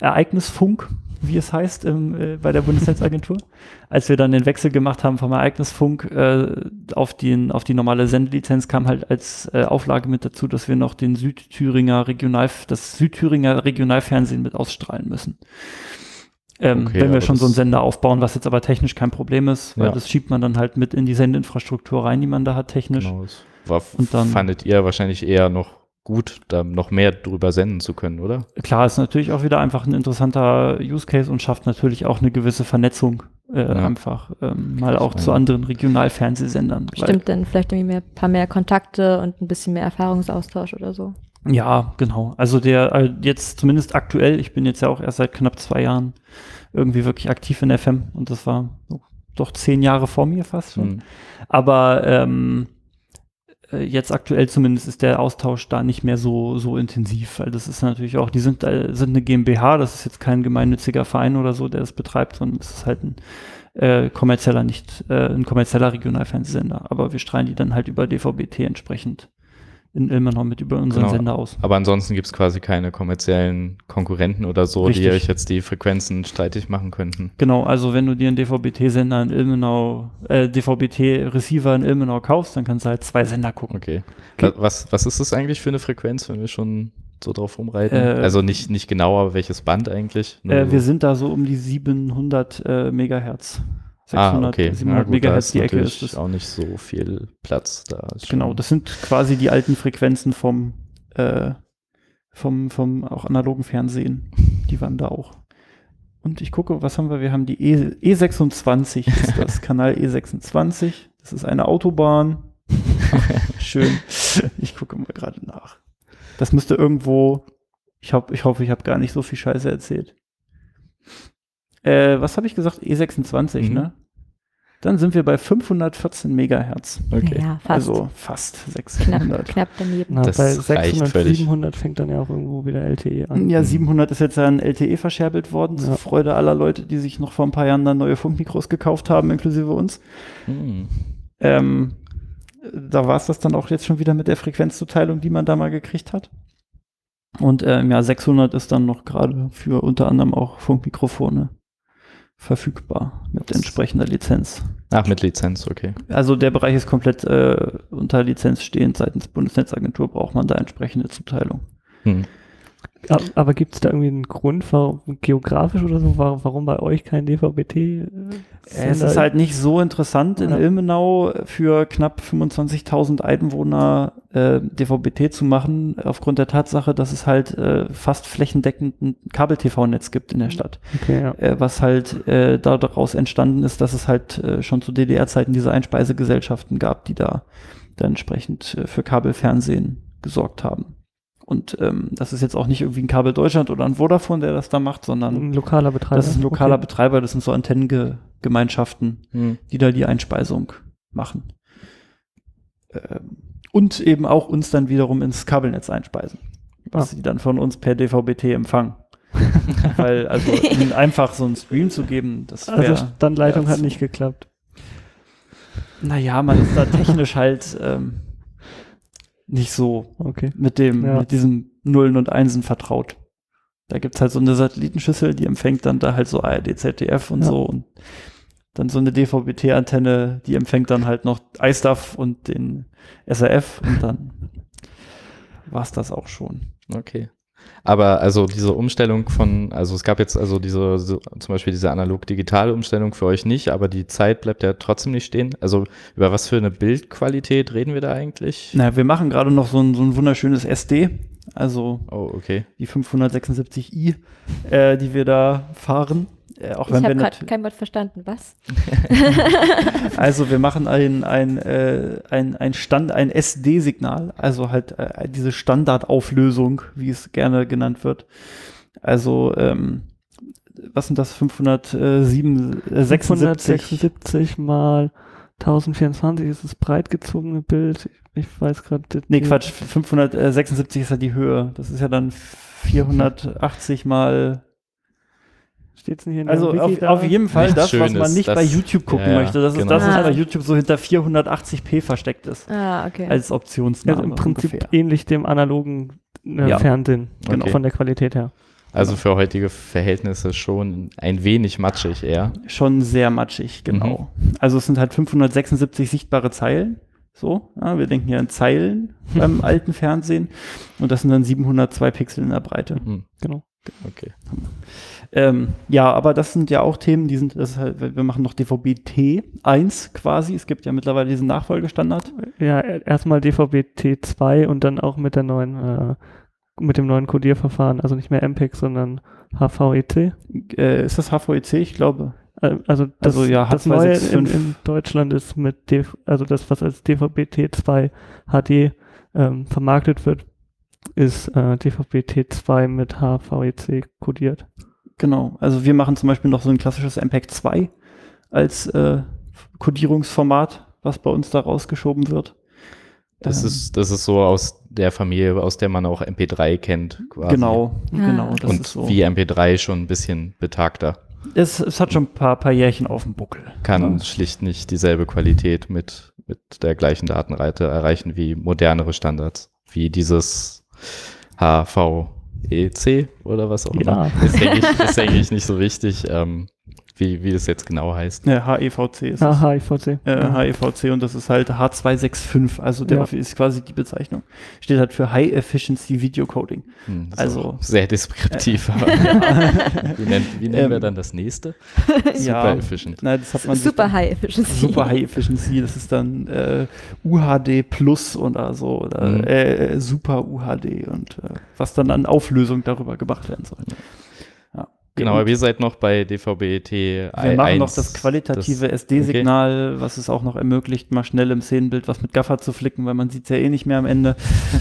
Ereignisfunk, wie es heißt im, äh, bei der Bundesnetzagentur, als wir dann den Wechsel gemacht haben vom Ereignisfunk äh, auf, den, auf die normale Sendelizenz, kam halt als äh, Auflage mit dazu, dass wir noch den Südthüringer Regional, das Südthüringer Regionalfernsehen mit ausstrahlen müssen. Ähm, Okay, wenn wir schon so einen Sender aufbauen, was jetzt aber technisch kein Problem ist, weil Ja. das schiebt man dann halt mit in die Sendeinfrastruktur rein, die man da hat technisch. Genau, das war, Und dann- fandet ihr wahrscheinlich eher noch gut, da noch mehr drüber senden zu können, oder? Klar, ist natürlich auch wieder einfach ein interessanter Use Case und schafft natürlich auch eine gewisse Vernetzung äh, Ja. einfach ähm, mal auch zu anderen Regionalfernsehsendern. Stimmt, dann vielleicht irgendwie mehr, paar mehr Kontakte und ein bisschen mehr Erfahrungsaustausch oder so. Ja, genau. Also der äh, jetzt zumindest aktuell, ich bin jetzt ja auch erst seit knapp zwei Jahren irgendwie wirklich aktiv in FM und das war doch zehn Jahre vor mir fast schon. Hm. Aber ähm, äh, jetzt aktuell zumindest ist der Austausch da nicht mehr so, so intensiv, weil das ist natürlich auch, die sind, äh, sind eine GmbH, das ist jetzt kein gemeinnütziger Verein oder so, der das betreibt, sondern es ist halt ein äh, kommerzieller, nicht äh, ein kommerzieller Regionalfernsehsender. Aber wir strahlen die dann halt über DVB-T entsprechend in Ilmenau mit über unseren genau. Sender aus. Aber ansonsten gibt es quasi keine kommerziellen Konkurrenten oder so, Richtig. die euch jetzt die Frequenzen streitig machen könnten. Genau, also wenn du dir einen DVB-T-Sender in Ilmenau, äh, DVB-T-Receiver in Ilmenau kaufst, dann kannst du halt zwei Sender gucken. Okay. okay. Was, was ist das eigentlich für eine Frequenz, wenn wir schon so drauf rumreiten? Äh, also nicht, nicht aber welches Band eigentlich? Äh, wir sind da so um die 700 äh, Megahertz. 600, ah, okay. 700 gut, Megahertz die Ecke ist. Das auch nicht so viel Platz da. Genau, das sind quasi die alten Frequenzen vom, äh, vom, vom auch analogen Fernsehen. Die waren da auch. Und ich gucke, was haben wir? Wir haben die e, e 26 ist das, Kanal E26. Das ist eine Autobahn. Schön. Ich gucke mal gerade nach. Das müsste irgendwo, ich, hab, ich hoffe, ich habe gar nicht so viel Scheiße erzählt. Äh, was habe ich gesagt? E26, Mhm. ne? Dann sind wir bei 514 Megahertz. Okay. Ja, fast. Also fast knapp, 600. knapp daneben. Na, Das bei reicht 600, völlig. 700 fängt dann ja auch irgendwo wieder LTE an. Ja, 700 ist jetzt an LTE verscherbelt worden, zur Ja. Freude aller Leute, die sich noch vor ein paar Jahren dann neue Funkmikros gekauft haben, inklusive uns. Hm. Ähm, da war es das dann auch jetzt schon wieder mit der Frequenzzuteilung, die man da mal gekriegt hat. Und ähm, ja, 600 ist dann noch gerade für unter anderem auch Funkmikrofone verfügbar mit entsprechender Lizenz. Ach, mit Lizenz, okay. Also der Bereich ist komplett äh, unter Lizenz stehend. Seitens Bundesnetzagentur braucht man da entsprechende Zuteilung. Hm. Aber, aber gibt es da irgendwie einen Grund, warum, geografisch oder so, warum, bei euch kein DVB-T? Äh, Es Sender- ist halt nicht so interessant in Ja. Ilmenau für knapp 25.000 Einwohner äh, DVB-T zu machen, aufgrund der Tatsache, dass es halt äh, fast flächendeckend ein Kabel-TV-Netz gibt in der Stadt. Okay, ja. Äh, was halt äh, daraus entstanden ist, dass es halt äh, schon zu DDR-Zeiten diese Einspeisegesellschaften gab, die da dann entsprechend äh, für Kabelfernsehen gesorgt haben. Und ähm, das ist jetzt auch nicht irgendwie ein Kabel Deutschland oder ein Vodafone, der das da macht, sondern Ein lokaler Betreiber. das ist ein lokaler okay. Betreiber, das sind so Antennengemeinschaften, Hm. die da die Einspeisung machen. Ähm, und eben auch uns dann wiederum ins Kabelnetz einspeisen. Was Ah. sie dann von uns per DVB-T empfangen. Weil, also ihnen einfach so einen Stream zu geben, das wäre. Also Standleitung ja, hat nicht geklappt. Naja, man ist da technisch halt ähm, nicht so Okay. mit dem, Ja. mit diesem Nullen und Einsen vertraut. Da gibt's halt so eine Satellitenschüssel, die empfängt dann da halt so ARD, ZDF und Ja. so und dann so eine DVB-T-Antenne, die empfängt dann halt noch iStuff und den SRF und dann war's das auch schon. Okay. Aber also diese Umstellung von, also es gab jetzt also diese, so, zum Beispiel diese analog-digitale Umstellung für euch nicht, aber die Zeit bleibt ja trotzdem nicht stehen. Also über was für eine Bildqualität reden wir da eigentlich? Na, wir machen gerade noch so ein, so ein wunderschönes SD, also Oh, okay. die 576i, äh, die wir da fahren. Äh, auch Ich wenn wir gerade kein Wort verstanden. Was? Also wir machen ein, ein, äh, ein, ein Stand, ein SD-Signal, also halt äh, diese Standardauflösung, wie es gerne genannt wird. Also ähm, was sind das? 507, äh, 76? 576 mal 1024 ist das breit gezogene Bild. Ich weiß gerade. Nee, Quatsch, 576 ist ja die Höhe. Das ist ja dann 480 mal. Steht's nicht in der Also Wiki auf, da? auf jeden Fall Nichts das, was man Schönes, nicht das- bei YouTube gucken ja, möchte. Das ist genau. das, was Ah. bei YouTube so hinter 480p versteckt ist. Ah, okay. Als Optionsname Also im Prinzip ungefähr. ähnlich dem analogen äh, Ja. Fernsehen. Genau. Von der Qualität her. Also für heutige Verhältnisse schon ein wenig matschig eher. Schon sehr matschig, genau. Also es sind halt 576 sichtbare Zeilen. So, ja, wir denken ja in Zeilen beim alten Fernsehen. Und das sind dann 702 Pixel in der Breite. Hm, Genau. okay. Ähm, ja, aber das sind ja auch Themen, die sind, das ist halt, wir machen noch DVB-T1 quasi. Es gibt ja mittlerweile diesen Nachfolgestandard. Ja, erstmal DVB-T2 und dann auch mit der neuen, äh, mit dem neuen Codierverfahren, also nicht mehr MPEG, sondern HVEC. Äh, ist das HVEC? Ich glaube. Äh, Also das, Also ja, das Neue in, H265. in Deutschland ist mit DV, also das, was als DVB-T2 HD ähm, vermarktet wird, ist äh, DVB-T2 mit HVEC codiert. Genau. Also wir machen zum Beispiel noch so ein klassisches MPEG 2 als äh, Codierungsformat, was bei uns da rausgeschoben wird. Das Ähm, ist, das ist so aus der Familie, aus der man auch MP3 kennt. Quasi. Genau, Ah. genau. Das Und ist so. wie MP3 schon ein bisschen betagter. Es, es hat schon ein paar, paar Jährchen auf dem Buckel. Kann Ja. schlicht nicht dieselbe Qualität mit, mit der gleichen Datenreite erreichen wie modernere Standards. Wie dieses HVEC oder was auch Ja. immer. Ist, denke ich, ist, denke ich, nicht so wichtig, ähm, wie, wie das jetzt genau heißt. Ja, HEVC ist es. Ah, HIVC. Äh, ja. HEVC und das ist halt H265, also der Ja. ist quasi die Bezeichnung. Steht halt für High Efficiency Video Coding. Hm, Also- sehr deskriptiv. aber wie nennen, wie nennen wir Ähm, dann das nächste? ja, Super efficient. Nein, das hat man Super dann- High Efficiency. Super High Efficiency, das ist dann äh, UHD Plus oder so, oder Mhm. äh, Super UHD und äh, was dann an Auflösung darüber gemacht werden soll. Genau, aber ihr seid noch bei DVB-T1. wir machen noch das qualitative SD-Signal, was es auch noch ermöglicht, mal schnell im Szenenbild was mit Gaffer zu flicken, weil man sieht es ja eh nicht mehr am Ende.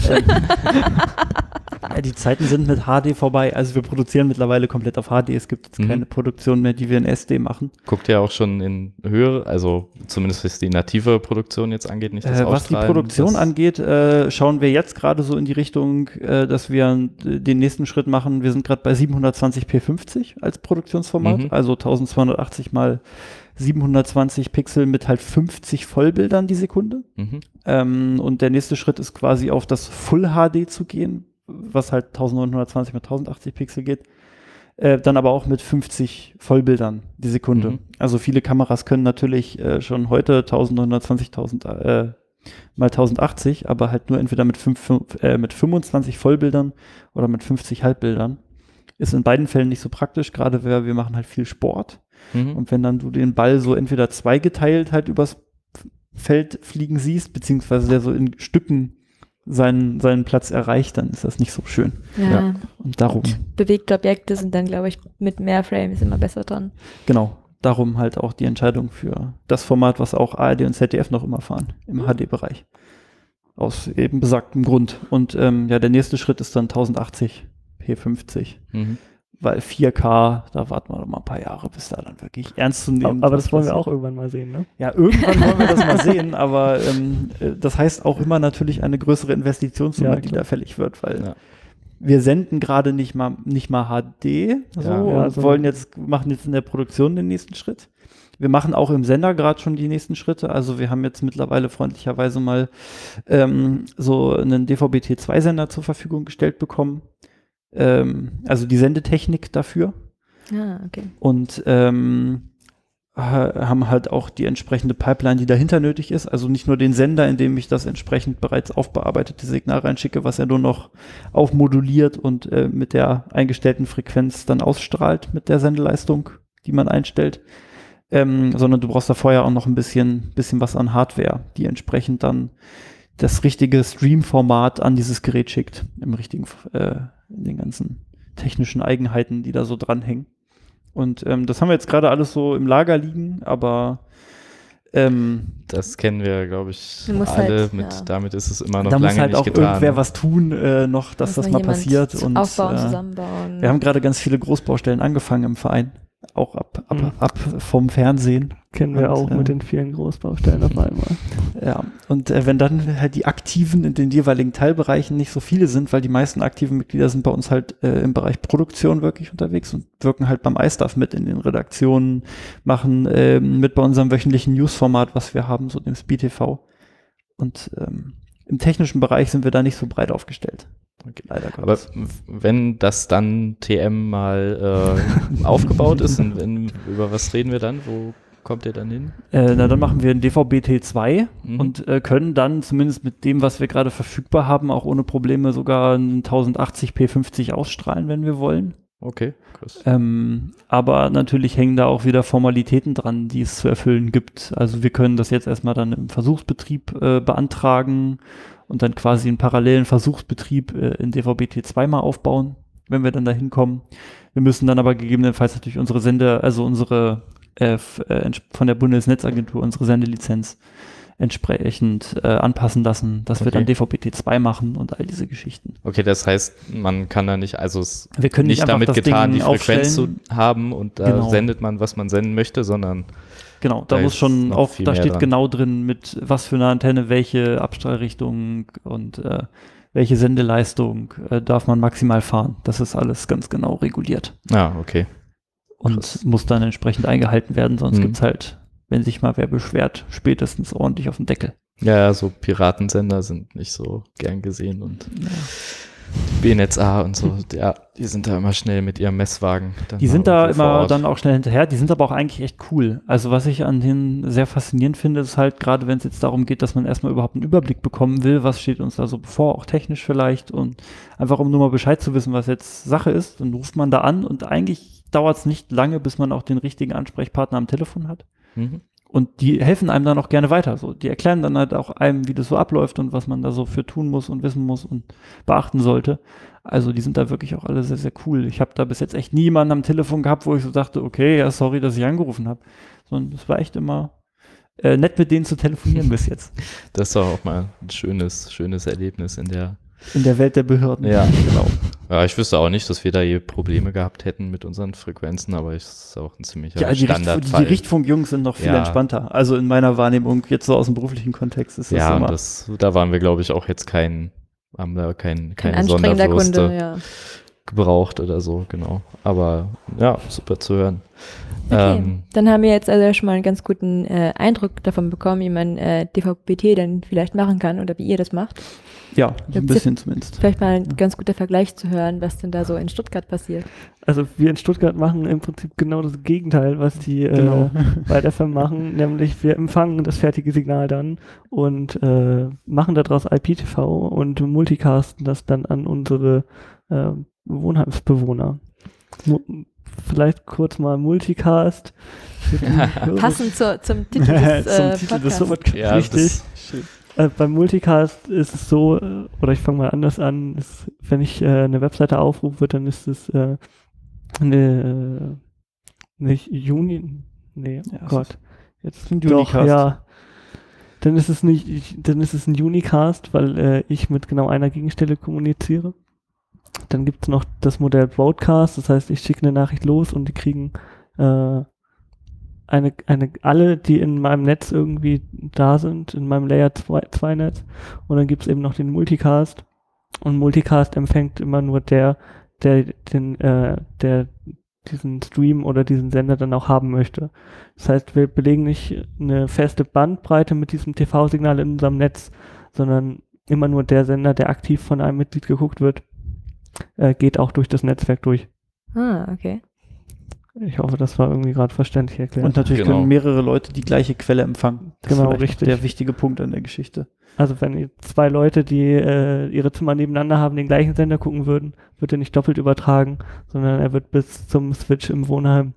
Ja, die Zeiten sind mit HD vorbei. Also wir produzieren mittlerweile komplett auf HD. Es gibt jetzt Mhm. keine Produktion mehr, die wir in SD machen. Guckt ihr auch schon in Höhe, also zumindest was die native Produktion jetzt angeht, nicht das Äh, was die Produktion angeht, äh, schauen wir jetzt gerade so in die Richtung, äh, dass wir äh, den nächsten Schritt machen. Wir sind gerade bei 720p50 als Produktionsformat, Mhm. also 1280 mal 720 Pixel mit halt 50 Vollbildern die Sekunde. Mhm. Ähm, und der nächste Schritt ist quasi auf das Full HD zu gehen, was halt 1920 mit 1080 Pixel geht. Äh, dann aber auch mit 50 Vollbildern die Sekunde. Mhm. Also viele Kameras können natürlich äh, schon heute 1920 1000, äh, mal 1080, aber halt nur entweder mit, fünf, fünf, äh, mit 25 Vollbildern oder mit 50 Halbbildern. Ist in beiden Fällen nicht so praktisch, gerade weil wir machen halt viel Sport. Mhm. Und wenn dann du den Ball so entweder zweigeteilt halt übers Feld fliegen siehst, beziehungsweise der so in Stücken seinen, seinen Platz erreicht, dann ist das nicht so schön. Ja. Ja. Und darum, Bewegte Objekte sind dann, glaube ich, mit mehr Frames immer besser dran. genau, darum halt auch die Entscheidung für das Format, was auch ARD und ZDF noch immer fahren, im HD-Bereich. Aus eben besagtem Grund. Und ähm, ja, der nächste Schritt ist dann 1080 P50. Mhm. Weil 4K, da warten wir noch mal ein paar Jahre, bis da dann wirklich ernst zu nehmen. Aber das wollen wir passiert. auch irgendwann mal sehen, ne? Ja, irgendwann wollen wir das mal sehen, aber ähm, äh, das heißt auch immer natürlich eine größere Investitionssumme, Ja, die da fällig wird, weil Ja. wir senden gerade nicht mal nicht mal HD so, Ja. und Ja, so- wollen jetzt machen jetzt in der Produktion den nächsten Schritt. wir machen auch im Sender gerade schon die nächsten Schritte. Also wir haben jetzt mittlerweile freundlicherweise mal ähm, so einen DVB-T2-Sender zur Verfügung gestellt bekommen. Ähm, also die Sendetechnik dafür. Ah, okay. Und ähm, ha- haben halt auch die entsprechende Pipeline, die dahinter nötig ist. Also nicht nur den Sender, in dem ich das entsprechend bereits aufbearbeitete Signal reinschicke, was er nur noch aufmoduliert und äh, mit der eingestellten Frequenz dann ausstrahlt mit der Sendeleistung, die man einstellt. Ähm, sondern du brauchst da vorher auch noch ein bisschen, bisschen was an Hardware, die entsprechend dann das richtige Stream-Format an dieses Gerät schickt, im richtigen, äh, in den ganzen technischen Eigenheiten, die da so dranhängen. Und ähm, das haben wir jetzt gerade alles so im Lager liegen, aber ähm, Das kennen wir, glaube ich, alle. halt, mit, ja. Damit ist es immer noch da lange muss halt nicht auch getan. irgendwer was tun, äh, noch, dass Muss das mal passiert. Und Aufbauen, äh, zusammenbauen. wir haben gerade ganz viele Großbaustellen angefangen im Verein, auch ab, ab, Mhm. ab vom Fernsehen. Kennen wir Und, auch äh, mit den vielen Großbaustellen auf einmal. Ja, und äh, wenn dann halt die Aktiven in den jeweiligen Teilbereichen nicht so viele sind, weil die meisten aktiven Mitglieder sind bei uns halt äh, im Bereich Produktion wirklich unterwegs und wirken halt beim iStuff mit in den Redaktionen, machen ähm, mit bei unserem wöchentlichen Newsformat, was wir haben, so dem Speed TV. Und ähm, im technischen Bereich sind wir da nicht so breit aufgestellt. Okay. Leider Aber Gottes. wenn das dann TM mal äh, aufgebaut ist, in, in, über was reden wir dann? Wo kommt ihr dann hin? Äh, na, dann machen wir ein DVB-T2 Mhm. und äh, können dann zumindest mit dem, was wir gerade verfügbar haben, auch ohne Probleme sogar ein 1080p50 ausstrahlen, wenn wir wollen. Okay, krass. Ähm, aber natürlich hängen da auch wieder Formalitäten dran, die es zu erfüllen gibt. Also wir können das jetzt erstmal dann im Versuchsbetrieb äh, beantragen und dann quasi einen parallelen Versuchsbetrieb äh, in DVB-T2 mal aufbauen, wenn wir dann da hinkommen. Wir müssen dann aber gegebenenfalls natürlich unsere Sende, also unsere äh, äh, von der Bundesnetzagentur unsere Sendelizenz entsprechend äh, anpassen lassen, dass wir Okay. dann DVB-T2 machen und all diese Geschichten. Okay, das heißt, man kann da nicht, also es Wir können nicht nicht damit getan, Ding die Frequenz zu haben und da Genau. sendet man, was man senden möchte, sondern Genau, da Da muss schon auf, da steht dran. genau drin, mit was für eine Antenne, welche Abstrahlrichtung und äh, welche Sendeleistung äh, darf man maximal fahren. Das ist alles ganz genau reguliert ah, okay. und Krass. muss dann entsprechend eingehalten werden, sonst Mhm. gibt's halt, wenn sich mal wer beschwert, spätestens ordentlich auf den Deckel. Ja, ja, so Piratensender sind nicht so gern gesehen und BNetz A und so, ja, die sind da immer schnell mit ihrem Messwagen. Die sind da immer dann auch schnell hinterher, die sind aber auch eigentlich echt cool. Also was ich an denen sehr faszinierend finde, ist halt gerade, wenn es jetzt darum geht, dass man erstmal überhaupt einen Überblick bekommen will, was steht uns da so bevor, auch technisch vielleicht und einfach um nur mal Bescheid zu wissen, was jetzt Sache ist, dann ruft man da an und eigentlich dauert es nicht lange, bis man auch den richtigen Ansprechpartner am Telefon hat. Mhm. Und die helfen einem dann auch gerne weiter. So, die erklären dann halt auch einem, wie das so abläuft und was man da so für tun muss und wissen muss und beachten sollte. Also die sind da wirklich auch alle sehr, sehr cool. Ich habe da bis jetzt echt niemanden am Telefon gehabt, wo ich so dachte, okay, ja, sorry, dass ich angerufen habe. Sondern es war echt immer äh, nett, mit denen zu telefonieren bis jetzt. Das ist doch auch mal ein schönes, schönes Erlebnis in der. In der Welt der Behörden. Ja, genau. Ja, ich wüsste auch nicht, dass wir da je Probleme gehabt hätten mit unseren Frequenzen, aber es ist auch ein ziemlicher Ja, die, Richt die Standardfall. Richtfunkjungs sind noch viel Ja. entspannter. Also in meiner Wahrnehmung, jetzt so aus dem beruflichen Kontext, ist das ja, immer. und das, da waren wir, glaube ich, auch jetzt kein, haben da kein, Kein keine anstrengender Sonderwürste Kunde, ja. gebraucht oder so, genau. Aber ja, super zu hören. Okay. Ähm, Dann haben wir jetzt also schon mal einen ganz guten äh, Eindruck davon bekommen, wie man äh, DVB-T dann vielleicht machen kann oder wie ihr das macht. ja, ein bisschen zumindest. Vielleicht mal ein ganz guter Vergleich zu hören, was denn da so in Stuttgart passiert. Also wir in Stuttgart machen im Prinzip genau das Gegenteil, was die Genau. äh, bei der FM machen, nämlich wir empfangen das fertige Signal dann und äh, machen daraus IPTV und multicasten das dann an unsere äh, Wohnheimsbewohner. Vielleicht kurz mal Multicast. Passend zur, zum Titel des, äh, Titel des Podcasts. ja, Richtig. Das, Äh, beim Multicast ist es so, äh, oder ich fange mal anders an, ist, wenn ich äh, eine Webseite aufrufe, dann ist es äh, eine, äh, nicht Juni, nee, oh Ja, Gott, jetzt ein doch, Unicast. ja, dann ist es nicht, ich, dann ist es ein Unicast, weil äh, ich mit genau einer Gegenstelle kommuniziere. Dann gibt es noch das Modell Broadcast, das heißt, ich schicke eine Nachricht los und die kriegen äh, eine, eine, alle, die in meinem Netz irgendwie da sind, in meinem Layer 2 Netz. Und dann gibt es eben noch den Multicast. Und Multicast empfängt immer nur der, der den, äh, der diesen Stream oder diesen Sender dann auch haben möchte. Das heißt, wir belegen nicht eine feste Bandbreite mit diesem TV-Signal in unserem Netz, sondern immer nur der Sender, der aktiv von einem Mitglied geguckt wird, äh, geht auch durch das Netzwerk durch. Ah, okay. Ich hoffe, das war irgendwie gerade verständlich erklärt. Und natürlich Genau. können mehrere Leute die gleiche Quelle empfangen. Das Genau, ist richtig. Der wichtige Punkt an der Geschichte. Also wenn zwei Leute, die äh, ihre Zimmer nebeneinander haben, den gleichen Sender gucken würden, wird er nicht doppelt übertragen, sondern er wird bis zum Switch im Wohnheim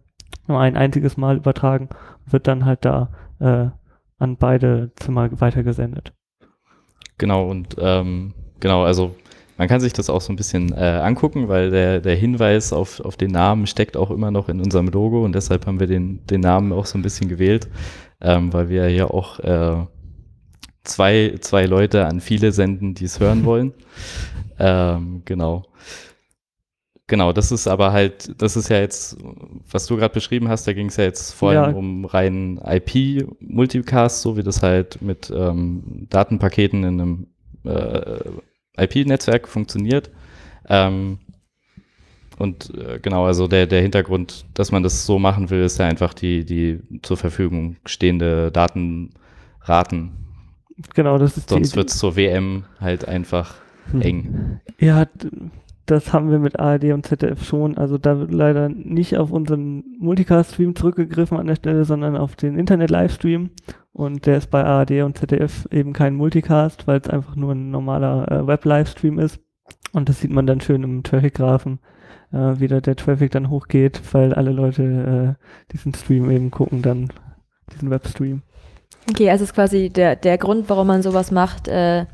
nur ein einziges Mal übertragen und wird dann halt da äh, an beide Zimmer weitergesendet. Genau, und ähm, genau, also man kann sich das auch so ein bisschen äh, angucken, weil der, der Hinweis auf, auf den Namen steckt auch immer noch in unserem Logo und deshalb haben wir den, den Namen auch so ein bisschen gewählt, ähm, weil wir ja auch äh, zwei, zwei Leute an viele senden, die es hören wollen. ähm, genau. Genau, das ist aber halt, das ist ja jetzt, was du gerade beschrieben hast, da ging es ja jetzt vor allem Ja. um rein IP-Multicast, so wie das halt mit ähm, Datenpaketen in einem äh, IP-Netzwerk funktioniert. Ähm, und äh, genau, also der, der Hintergrund, dass man das so machen will, ist ja einfach die, die zur Verfügung stehende Datenraten. Genau, das ist Sonst wird es zur WM halt einfach eng. Ja, das haben wir mit ARD und ZDF schon. Also da wird leider nicht auf unseren Multicast-Stream zurückgegriffen an der Stelle, sondern auf den Internet-Livestream. Und der ist bei ARD und ZDF eben kein Multicast, weil es einfach nur ein normaler äh, Web-Livestream ist. Und das sieht man dann schön im Traffic-Graphen, äh, wie da der Traffic dann hochgeht, weil alle Leute äh, diesen Stream eben gucken, dann diesen Webstream. Okay, also ist quasi der, der Grund, warum man sowas macht, äh,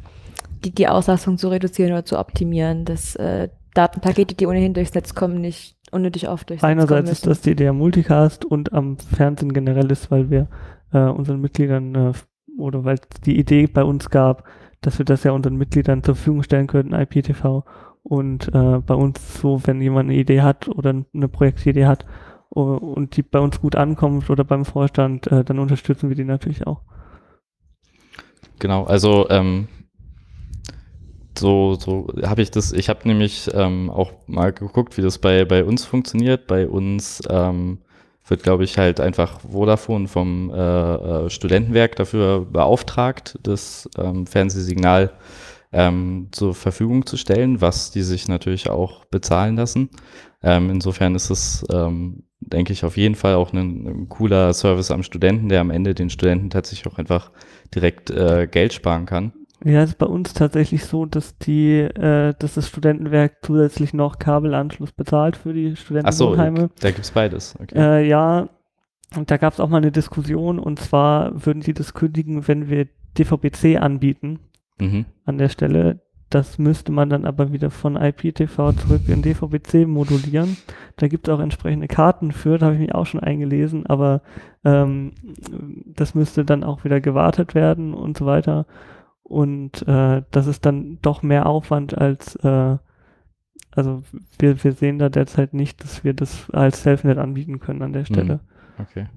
die, die Auslastung zu reduzieren oder zu optimieren, dass äh, Datenpakete, die ohnehin durchs Netz kommen, nicht unnötig oft durchs Netz kommen Einerseits ist müssen. das die Idee am Multicast und am Fernsehen generell ist, weil wir äh, unseren Mitgliedern äh, oder weil es die Idee bei uns gab, dass wir das ja unseren Mitgliedern zur Verfügung stellen könnten, IPTV. Und äh, bei uns so, wenn jemand eine Idee hat oder eine Projektidee hat uh, und die bei uns gut ankommt oder beim Vorstand, äh, dann unterstützen wir die natürlich auch. Genau, also ähm, so, so habe ich das, ich habe nämlich ähm, auch mal geguckt, wie das bei, bei uns funktioniert. Bei uns ähm, wird, glaube ich, halt einfach Vodafone vom äh, äh, Studentenwerk dafür beauftragt, das ähm, Fernsehsignal ähm, zur Verfügung zu stellen, was die sich natürlich auch bezahlen lassen. Ähm, insofern ist es, ähm, denke ich, auf jeden Fall auch ein, ein cooler Service am Studenten, der am Ende den Studenten tatsächlich auch einfach direkt äh, Geld sparen kann. Ja, es ist bei uns tatsächlich so, dass die, äh, dass das Studentenwerk zusätzlich noch Kabelanschluss bezahlt für die Ach so, Studentenwohnheime. da gibt's beides. Okay. Äh, ja, und da gab es auch mal eine Diskussion und zwar würden sie das kündigen, wenn wir DVB-C anbieten Mhm. an der Stelle. Das müsste man dann aber wieder von IPTV zurück in DVB-C modulieren. Da gibt es auch entsprechende Karten für, da habe ich mich auch schon eingelesen, aber ähm, das müsste dann auch wieder gewartet werden und so weiter. Und äh, das ist dann doch mehr Aufwand als, äh, also wir, wir sehen da derzeit nicht, dass wir das als Selfnet anbieten können an der Stelle. Okay.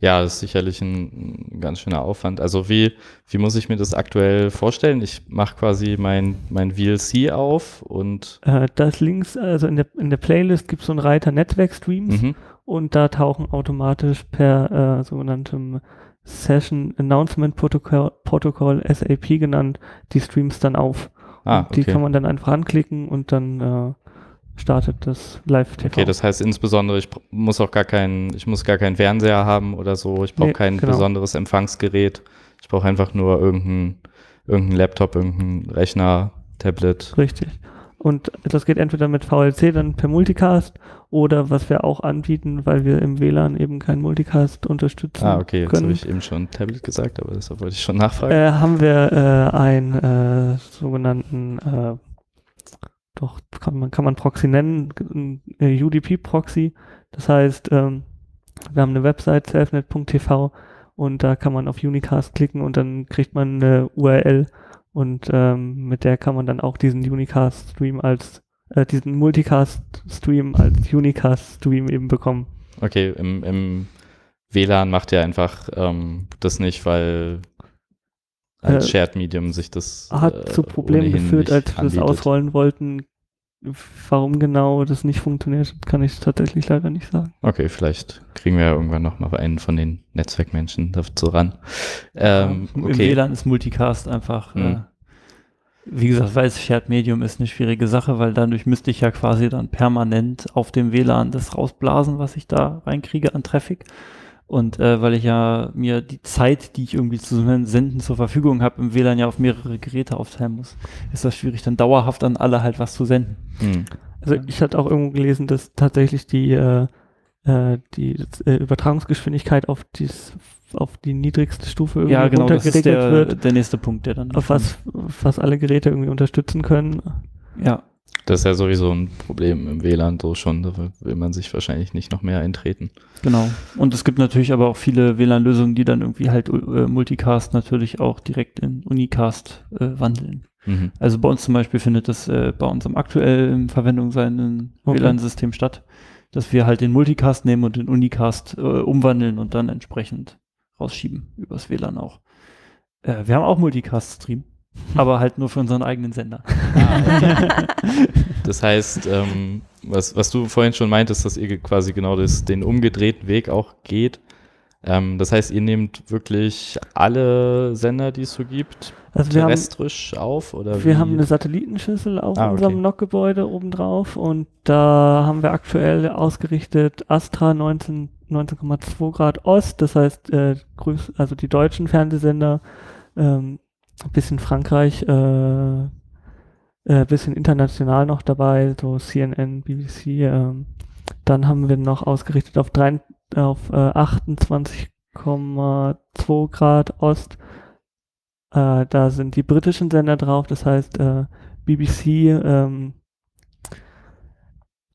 Ja, das ist sicherlich ein, ein ganz schöner Aufwand. Also wie, wie muss ich mir das aktuell vorstellen? Ich mache quasi mein, mein VLC auf und Äh, das links, also in der, in der Playlist gibt es so einen Reiter Netzwerkstreams mhm. und da tauchen automatisch per äh, sogenanntem Session Announcement Protocol, Protocol SAP genannt, die Streams dann auf. ah, Und Die okay. kann man dann einfach anklicken und dann äh, startet das Live-TV. Okay, das heißt insbesondere, ich muss auch gar keinen, ich muss gar keinen Fernseher haben oder so. Ich brauche Nee, kein genau. besonderes Empfangsgerät. Ich brauche einfach nur irgendeinen irgendein Laptop, irgendein Rechner, Tablet. Richtig. Und das geht entweder mit VLC dann per Multicast oder was wir auch anbieten, weil wir im WLAN eben keinen Multicast unterstützen Ah, okay, jetzt habe ich eben schon Tablet gesagt, aber deshalb wollte ich schon nachfragen. Äh, haben wir äh, einen äh, sogenannten, äh, doch kann man, kann man Proxy nennen, äh, UDP-Proxy. Das heißt, ähm, wir haben eine Website, selfnet.tv und da kann man auf Unicast klicken und dann kriegt man eine URL und ähm, mit der kann man dann auch diesen Unicast-Stream als, äh, diesen Multicast-Stream als Unicast-Stream eben bekommen. Okay, im, im WLAN macht ihr einfach ähm, das nicht, weil als Äh, Shared Medium sich das Hat äh, zu Problemen geführt, als wir das ausrollen wollten, warum genau das nicht funktioniert, kann ich tatsächlich leider nicht sagen. Okay, vielleicht kriegen wir ja irgendwann noch mal einen von den Netzwerkmenschen dazu ran. Ähm, Im okay. WLAN ist Multicast einfach, Mhm. äh, wie gesagt, weil es Shared Medium ist eine schwierige Sache, weil dadurch müsste ich ja quasi dann permanent auf dem WLAN das rausblasen, was ich da reinkriege an Traffic. Und äh, weil ich ja mir die Zeit, die ich irgendwie zu senden zur Verfügung habe, im WLAN ja auf mehrere Geräte aufteilen muss, ist das schwierig, dann dauerhaft an alle halt was zu senden. Hm. Also ich hatte auch irgendwo gelesen, dass tatsächlich die, äh, äh, die äh, Übertragungsgeschwindigkeit auf, dies, auf die niedrigste Stufe irgendwie Ja, genau, das ist runtergeregelt der, wird, der nächste Punkt, der dann. auf was fast alle Geräte irgendwie unterstützen können. Ja, Das ist ja sowieso ein Problem im WLAN so schon. Da will man sich wahrscheinlich nicht noch mehr eintreten. Genau. Und es gibt natürlich aber auch viele WLAN-Lösungen, die dann irgendwie halt äh, Multicast natürlich auch direkt in Unicast äh, wandeln. Mhm. Also bei uns zum Beispiel findet das äh, bei unserem aktuell in Verwendung seienden Okay. WLAN-System statt, dass wir halt den Multicast nehmen und den Unicast äh, umwandeln und dann entsprechend rausschieben übers WLAN auch. Äh, wir haben auch Multicast-Stream, aber halt nur für unseren eigenen Sender. Das heißt, ähm, was, was du vorhin schon meintest, dass ihr quasi genau das, den umgedrehten Weg auch geht. Ähm, das heißt, ihr nehmt wirklich alle Sender, die es so gibt, Also wir haben, terrestrisch auf? Oder wir wie? haben eine Satellitenschüssel auf Ah, okay. unserem NOC-Gebäude obendrauf und da haben wir aktuell ausgerichtet Astra 19 19,2 Grad Ost, das heißt, äh, also die deutschen Fernsehsender, ähm, bisschen Frankreich, äh, äh, bisschen international noch dabei, so CNN, BBC. Ähm, dann haben wir noch ausgerichtet auf, auf äh, 28,2 Grad Ost. Äh, da sind die britischen Sender drauf, das heißt äh, BBC, ähm,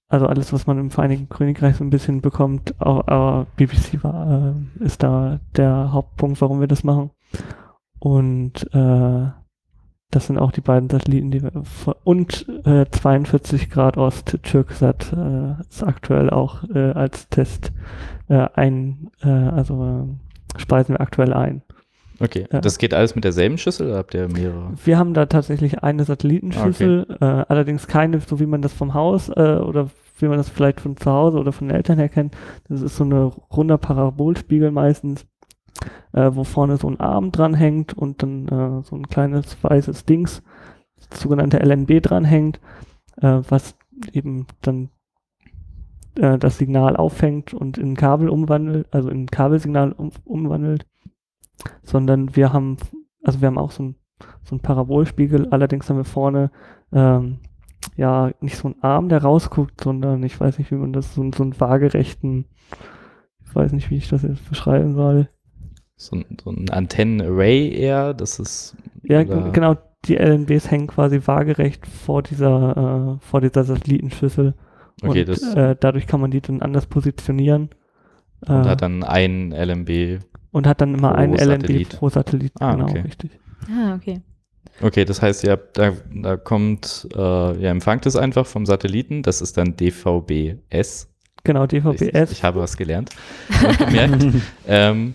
also alles, was man im Vereinigten Königreich so ein bisschen bekommt, aber BBC war, äh, ist da der Hauptpunkt, warum wir das machen. Und äh, das sind auch die beiden Satelliten, die wir und äh, 42 Grad Ost Türksat äh, ist aktuell auch äh, als Test äh, ein, äh, also äh, speisen wir aktuell ein. Okay, Ja. das geht alles mit derselben Schüssel oder habt ihr mehrere? Wir haben da tatsächlich eine Satellitenschüssel, äh, allerdings keine, so wie man das vom Haus äh, oder wie man das vielleicht von zu Hause oder von den Eltern her kennt. Das ist so eine runder Parabolspiegel meistens, äh, wo vorne so ein Arm dran hängt und dann äh, so ein kleines weißes Dings, sogenannte LNB dranhängt, äh, was eben dann äh, das Signal auffängt und in Kabel umwandelt, also in Kabelsignal um, umwandelt, sondern wir haben, also wir haben auch so ein so ein Parabolspiegel. Allerdings haben wir vorne ähm, ja nicht so einen Arm, der rausguckt, sondern ich weiß nicht, wie man das, so, so einen waagerechten, ich weiß nicht, wie ich das jetzt beschreiben soll. So, ein- so ein Antennen-Array eher, das ist. Ja, oder- genau, die LNBs hängen quasi waagerecht vor dieser, äh, vor dieser Satellitenschüssel. Okay, und das äh, dadurch kann man die dann anders positionieren. und äh, hat dann ein LMB. und hat dann immer pro ein LNB Satellit. pro Satellit. Ah, genau, okay. richtig. Ah, okay. Okay, das heißt, ihr habt, da, da kommt, äh, ihr empfangt es einfach vom Satelliten, das ist dann DVB-S. Genau, Ich, DVB-S. ich habe was gelernt gemerkt. ähm,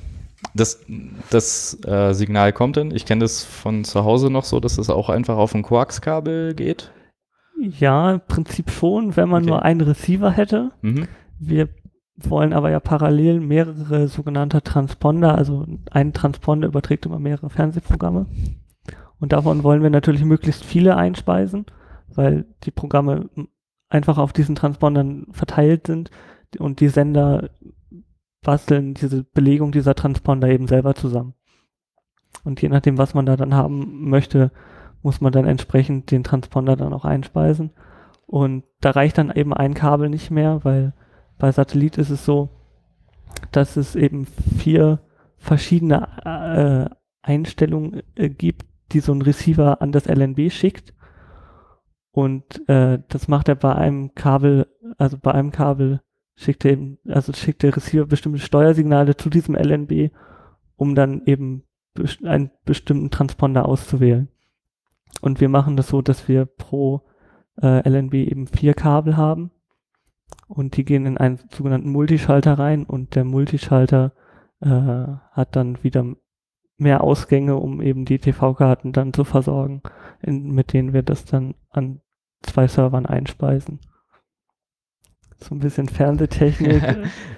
das das äh, Signal kommt dann, ich kenne das von zu Hause noch so, dass es auch einfach auf ein Koaxkabel geht. Ja, im Prinzip schon, wenn man Okay. nur einen Receiver hätte. Mhm. Wir wollen aber ja parallel mehrere sogenannte Transponder, also ein Transponder überträgt immer mehrere Fernsehprogramme. Und davon wollen wir natürlich möglichst viele einspeisen, weil die Programme einfach auf diesen Transpondern verteilt sind und die Sender basteln diese Belegung dieser Transponder eben selber zusammen. Und je nachdem, was man da dann haben möchte, muss man dann entsprechend den Transponder dann auch einspeisen. Und da reicht dann eben ein Kabel nicht mehr, weil bei Satellit ist es so, dass es eben vier verschiedene äh, Einstellungen äh, gibt, die so ein Receiver an das LNB schickt. Und äh, das macht er bei einem Kabel, also bei einem Kabel schickt er eben, also schickt der Receiver bestimmte Steuersignale zu diesem LNB, um dann eben einen bestimmten Transponder auszuwählen. Und wir machen das so, dass wir pro äh, LNB eben vier Kabel haben und die gehen in einen sogenannten Multischalter rein und der Multischalter äh, hat dann wieder mehr Ausgänge, um eben die TV-Karten dann zu versorgen, in, mit denen wir das dann an zwei Servern einspeisen. So ein bisschen Fernsehtechnik.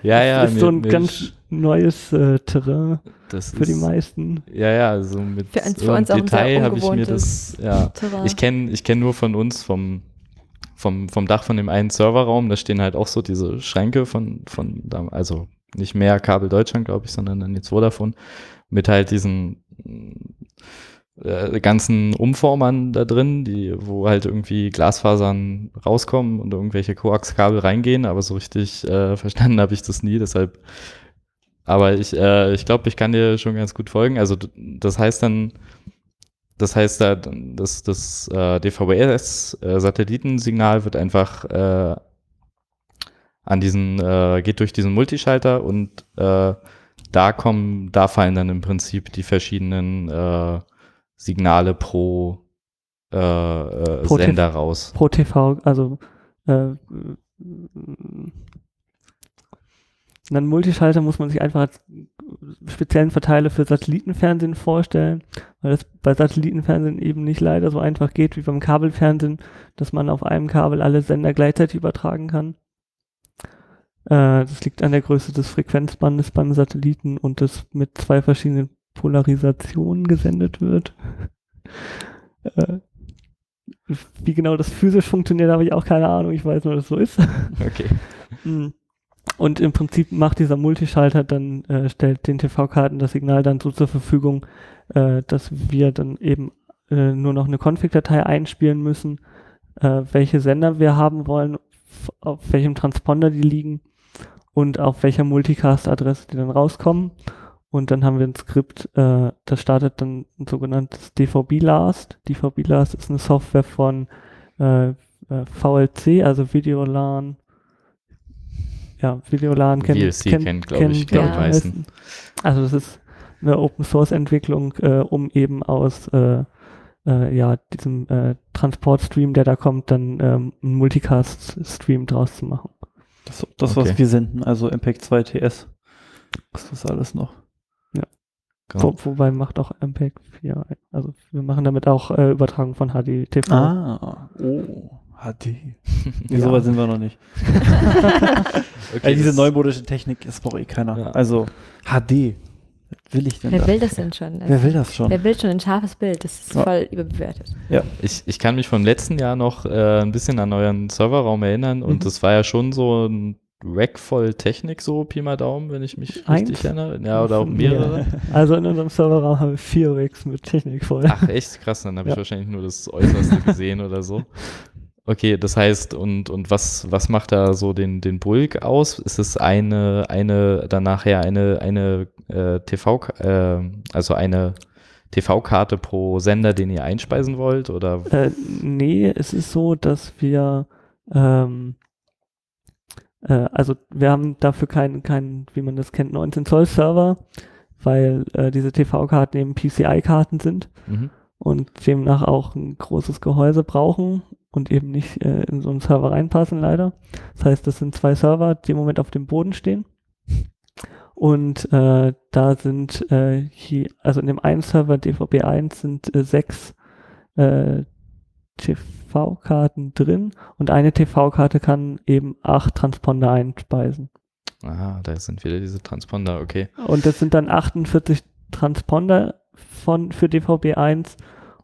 ja, ja, ist so ein mir- mir ganz neues äh, Terrain das für die ist- meisten. Ja, ja, also mit Für uns- für so uns auch Detail habe ich mir das, ja. Terrain. Ich kenne ich kenn nur von uns vom, vom, vom Dach von dem einen Serverraum, da stehen halt auch so diese Schränke von, von also nicht mehr Kabel Deutschland, glaube ich, sondern dann jetzt Vodafone, mit halt diesen äh, ganzen Umformern da drin, die, wo halt irgendwie Glasfasern rauskommen und irgendwelche Koaxkabel reingehen, aber so richtig äh, verstanden habe ich das nie, deshalb aber ich, äh, ich glaube, ich kann dir schon ganz gut folgen. Also das heißt dann, das heißt da, das, das äh, DVB-S-Satellitensignal wird einfach äh, an diesen, äh, geht durch diesen Multischalter und äh, da kommen, da fallen dann im Prinzip die verschiedenen äh, Signale pro, äh, äh, Pro Sender raus. Pro TV, also äh, einen Multischalter muss man sich einfach als speziellen Verteiler für Satellitenfernsehen vorstellen, weil das bei Satellitenfernsehen eben nicht leider so einfach geht wie beim Kabelfernsehen, dass man auf einem Kabel alle Sender gleichzeitig übertragen kann. Äh, das liegt an der Größe des Frequenzbandes beim Satelliten und das mit zwei verschiedenen Polarisationen gesendet wird. äh, wie genau das physisch funktioniert, habe ich auch keine Ahnung. Ich weiß nur, dass es so ist. Okay. Mm. Und im Prinzip macht dieser Multischalter dann, äh, stellt den TV-Karten das Signal dann so zur Verfügung, äh, dass wir dann eben äh, nur noch eine Config-Datei einspielen müssen, äh, welche Sender wir haben wollen, auf welchem Transponder die liegen und auf welcher Multicast-Adresse die dann rauskommen. Und dann haben wir ein Skript, äh, das startet dann ein sogenanntes DVB-Last. DVB-Last ist eine Software von äh, äh, VLC, also Videolan. Ja, Videolan kennt, VLC kennt, glaub ich, glaub glaub die meisten. Also es ist eine Open Source Entwicklung, äh, um eben aus äh, äh, ja, diesem äh, Transportstream, der da kommt, dann ähm, einen Multicast-Stream draus zu machen. Das, das Okay. was wir senden, also MPEG 2 TS. Ist das alles noch? Genau. Wo, wobei macht auch MPEG 4. ein. Also wir machen damit auch äh, Übertragung von HDTV. Ah, oh, HD. Ja. So weit sind wir noch nicht. Okay, Ey, diese neumodische Technik ist braucht eh keiner. Ja. Also HD. Will ich denn Wer da? will das denn schon? Wer will das schon? Wer will schon ein scharfes Bild? Das ist Ja. voll überbewertet. Ich, ich kann mich vom letzten Jahr noch äh, ein bisschen an euren Serverraum erinnern und Mhm. das war ja schon so ein Rack voll Technik, so Pi mal Daumen, wenn ich mich Eins? richtig erinnere. Ja, oder auch mehrere. Also in unserem Serverraum haben wir vier Rigs mit Technik voll. Ach, echt krass, dann habe ich Ja. wahrscheinlich nur das Äußerste gesehen oder so. Okay, das heißt, und, und was, was macht da so den, den Bulk aus? Ist es eine, eine, dann nachher eine, eine äh, TV, äh, also eine TV-Karte pro Sender, den ihr einspeisen wollt? Oder Äh, nee, es ist so, dass wir, ähm, äh, also wir haben dafür keinen, keinen, wie man das kennt, 19 Zoll Server, weil äh, diese TV-Karten eben PCI-Karten sind Mhm. und demnach auch ein großes Gehäuse brauchen und eben nicht äh, in so einen Server reinpassen, leider. Das heißt, das sind zwei Server, die im Moment auf dem Boden stehen. Und äh, da sind äh, hier, also in dem einen Server DVB1 sind äh, sechs äh, TV-Karten drin und eine TV-Karte kann eben acht Transponder einspeisen. Aha, da sind wieder diese Transponder, okay. Und das sind dann 48 Transponder von, für DVB1